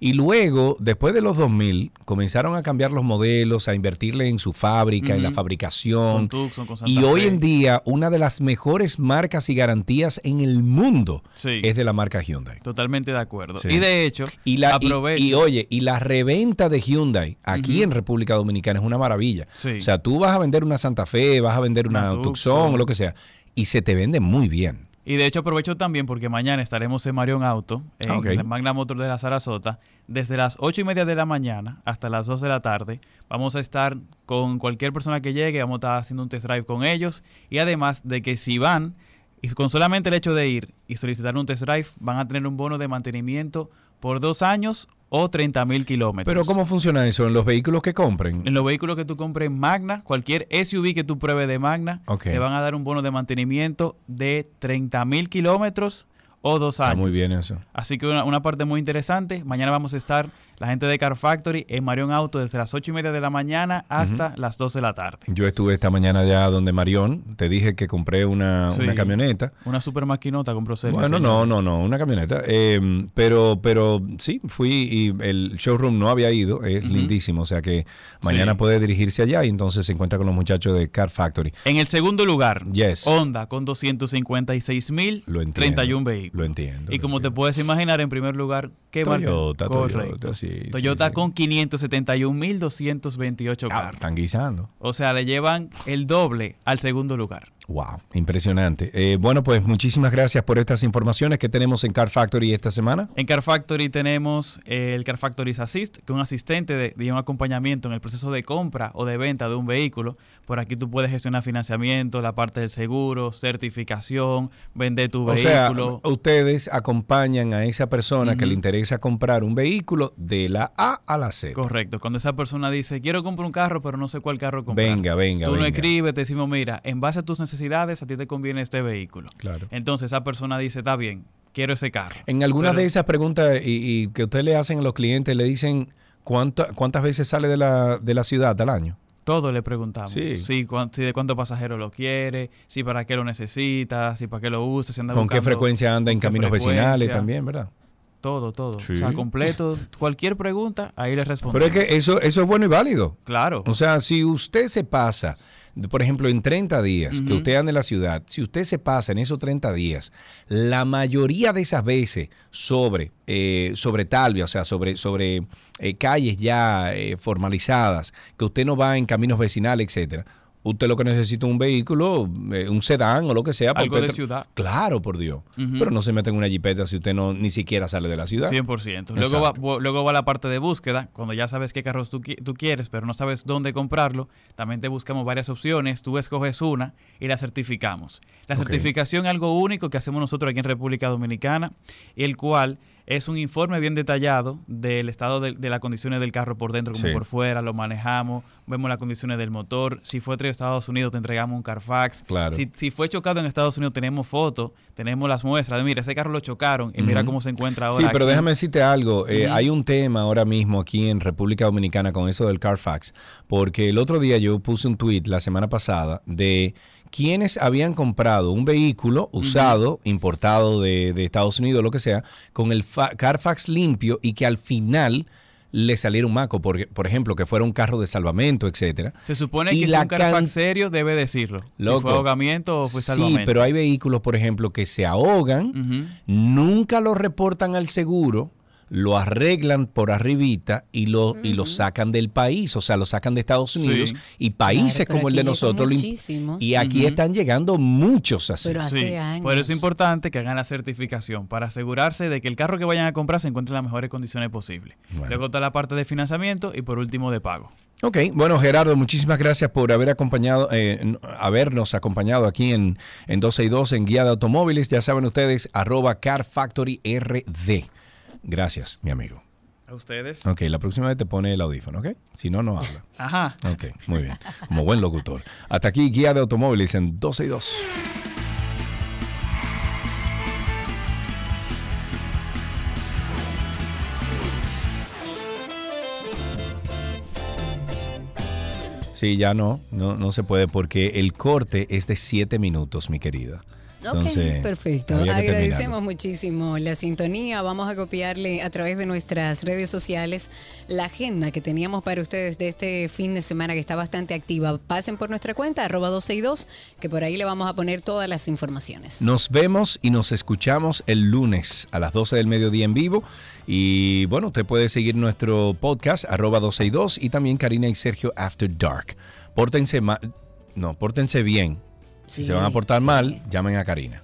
B: Y luego, después de los 2000, comenzaron a cambiar los modelos, a invertirle en su fábrica, en la fabricación.
T: Con Tucson, con Santa
B: y hoy en día, una de las mejores marcas y garantías en el mundo
T: Sí.
B: es de la marca Hyundai.
T: Totalmente de acuerdo.
B: Sí.
T: Y de hecho,
B: Y, la, y-
T: aprovecho.
B: y, oye, y la reventa de Hyundai aquí en República Dominicana es una maravilla.
T: Sí.
B: O sea, tú vas a vender una Santa Fe, vas a vender una,
T: Una
B: Tucson.
T: Tucson.
B: o lo que sea, y se te vende muy bien.
T: Y de hecho aprovecho también porque mañana estaremos en Marion Auto, en el Magna Motor de la Sarasota, desde las ocho y media de la mañana hasta las 2 de la tarde. Vamos a estar con cualquier persona que llegue, vamos a estar haciendo un test drive con ellos. Y además de que si van, y con solamente el hecho de ir y solicitar un test drive, van a tener un bono de mantenimiento por dos años o 30 mil kilómetros.
B: Pero ¿cómo funciona eso en los vehículos que compren?
T: En los vehículos que tú compres Magna, cualquier SUV que tú pruebes de Magna, te van a dar un bono de mantenimiento de 30 mil kilómetros o dos
B: Está
T: años.
B: muy bien eso.
T: Así que una, una parte muy interesante. Mañana vamos a estar la gente de Car Factory en Marion Auto desde las 8 y media de la mañana hasta las 2 de la tarde.
B: Yo estuve esta mañana ya donde Marión, te dije que compré una,
T: Sí.
B: una camioneta.
T: Una super maquinota compró Sergio.
B: Bueno, no, no, no, una camioneta. Eh, pero, pero sí, fui y el showroom no había ido, es lindísimo. O sea que mañana
T: Sí.
B: puede dirigirse allá y entonces se encuentra con los muchachos de Car Factory.
T: En el segundo lugar,
B: Yes.
T: Honda con 256 mil
B: Lo entiendo.
T: 31 vehículos.
B: Lo entiendo.
T: Y como te puedes imaginar, en primer lugar, ¿qué
B: Toyota,
T: marca? Correcto.
B: Sí, sí,
T: Toyota
B: sí.
T: con 571.228
B: Ah,
T: carros.
B: están guisando.
T: O sea, le llevan el doble al segundo lugar.
B: Wow, impresionante. Eh, bueno, pues muchísimas gracias por estas informaciones que tenemos en Car Factory esta semana.
T: En Car Factory tenemos eh, el Car Factory Assist, que es un asistente de, de un acompañamiento en el proceso de compra o de venta de un vehículo. Por aquí tú puedes gestionar financiamiento, la parte del seguro, certificación, vender tu
B: O sea,
T: vehículo.
B: ustedes acompañan a esa persona que le interesa comprar un vehículo de la A a la Z.
T: Correcto. Cuando esa persona dice, quiero comprar un carro, pero no sé cuál carro comprar.
B: Venga, venga,
T: Tú nos
B: venga.
T: escribes, te decimos, mira, en base a tus necesidades, a ti te conviene este vehículo.
B: Claro.
T: Entonces esa persona dice, está bien, quiero ese carro.
B: En algunas
T: Pero-
B: de esas preguntas y, y que ustedes le hacen a los clientes, le dicen cuánta- cuántas veces sale de la, de la ciudad al año.
T: Todo le preguntamos.
B: Sí.
T: Si de cuántos pasajeros lo quiere, si para qué lo necesita, si para qué lo usa, si anda
B: ¿Con qué frecuencia anda en caminos vecinales también, verdad?
T: Todo, todo.
B: Sí.
T: O sea, completo. Cualquier pregunta, ahí le
B: Pero
T: respondemos.
B: es que eso, eso es bueno y válido.
T: Claro.
B: O sea, si usted se pasa, por ejemplo, en 30 días que usted anda en la ciudad, si usted se pasa en esos 30 días, la mayoría de esas veces sobre, eh, sobre talvia, o sea, sobre, sobre eh, calles ya eh, formalizadas, que usted no va en caminos vecinales, etcétera. Usted lo que necesita es un vehículo, eh, un sedán o lo que sea.
T: Algo de ciudad.
B: Claro, por Dios. Pero no se mete en una jipeta si usted no ni siquiera sale de la ciudad.
T: 100%. Luego va, luego va la parte de búsqueda, cuando ya sabes qué carros tú, tú quieres, pero no sabes dónde comprarlo. También te buscamos varias opciones, tú escoges una y la certificamos. La certificación es algo único que hacemos nosotros aquí en República Dominicana, el cual es un informe bien detallado del estado de, de las condiciones del carro por dentro como
B: Sí.
T: por fuera, lo manejamos, vemos las condiciones del motor. Si fue traído a Estados Unidos, te entregamos un Carfax.
B: Claro.
T: Si, si fue chocado en Estados Unidos, tenemos fotos, tenemos las muestras de, mira, ese carro lo chocaron y mira cómo se encuentra ahora.
B: Sí, pero
T: aquí".
B: déjame decirte algo. eh. Hay un tema ahora mismo aquí en República Dominicana con eso del Carfax, porque el otro día yo puse un tweet la semana pasada de quienes habían comprado un vehículo usado, importado de, de Estados Unidos, lo que sea, con el fa- Carfax limpio y que al final le saliera un maco, por, por ejemplo, que fuera un carro de salvamento, etcétera.
T: Se supone
B: Y
T: que si
B: la
T: un Carfax serio debe decirlo. Si
B: Loco.
T: fue ahogamiento o fue salvamento.
B: Sí, pero hay vehículos, por ejemplo, que se ahogan, nunca lo reportan al seguro, lo arreglan por arribita y lo, y lo sacan del país, o sea, lo sacan de Estados Unidos y países
L: Claro, pero
B: como el de nosotros.
L: muchísimos.
B: y aquí están llegando muchos así.
T: Sí, Por eso es importante que hagan la certificación para asegurarse de que el carro que vayan a comprar se encuentre en las mejores condiciones posibles. Luego está la parte de financiamiento y por último de pago.
B: Ok, bueno Gerardo, muchísimas gracias por haber acompañado, eh, habernos acompañado aquí en, en 12 y 2 en Guía de Automóviles. Ya saben ustedes, arroba Car Factory RD. Gracias, mi amigo.
T: A ustedes.
B: Ok, la próxima vez te pone el audífono, ¿ok? Si no, no habla.
T: Ajá.
B: Ok, muy bien. Como buen locutor. Hasta aquí, Guía de Automóviles en 12 y 2. Sí, ya no, no, no se puede porque el corte es de 7 minutos, mi querida. Entonces,
C: ok, perfecto. Agradecemos
B: terminarlo.
C: muchísimo la sintonía. Vamos a copiarle a través de nuestras redes sociales la agenda que teníamos para ustedes de este fin de semana que está bastante activa. Pasen por nuestra cuenta, arroba 12 y 2, que por ahí le vamos a poner todas las informaciones.
B: Nos vemos y nos escuchamos el lunes a las 12 del mediodía en vivo. Y bueno, usted puede seguir nuestro podcast, arroba 12 y 2, y también Karina y Sergio After Dark. Pórtense no, pórtense bien. Si se van a portar mal, llamen a Karina.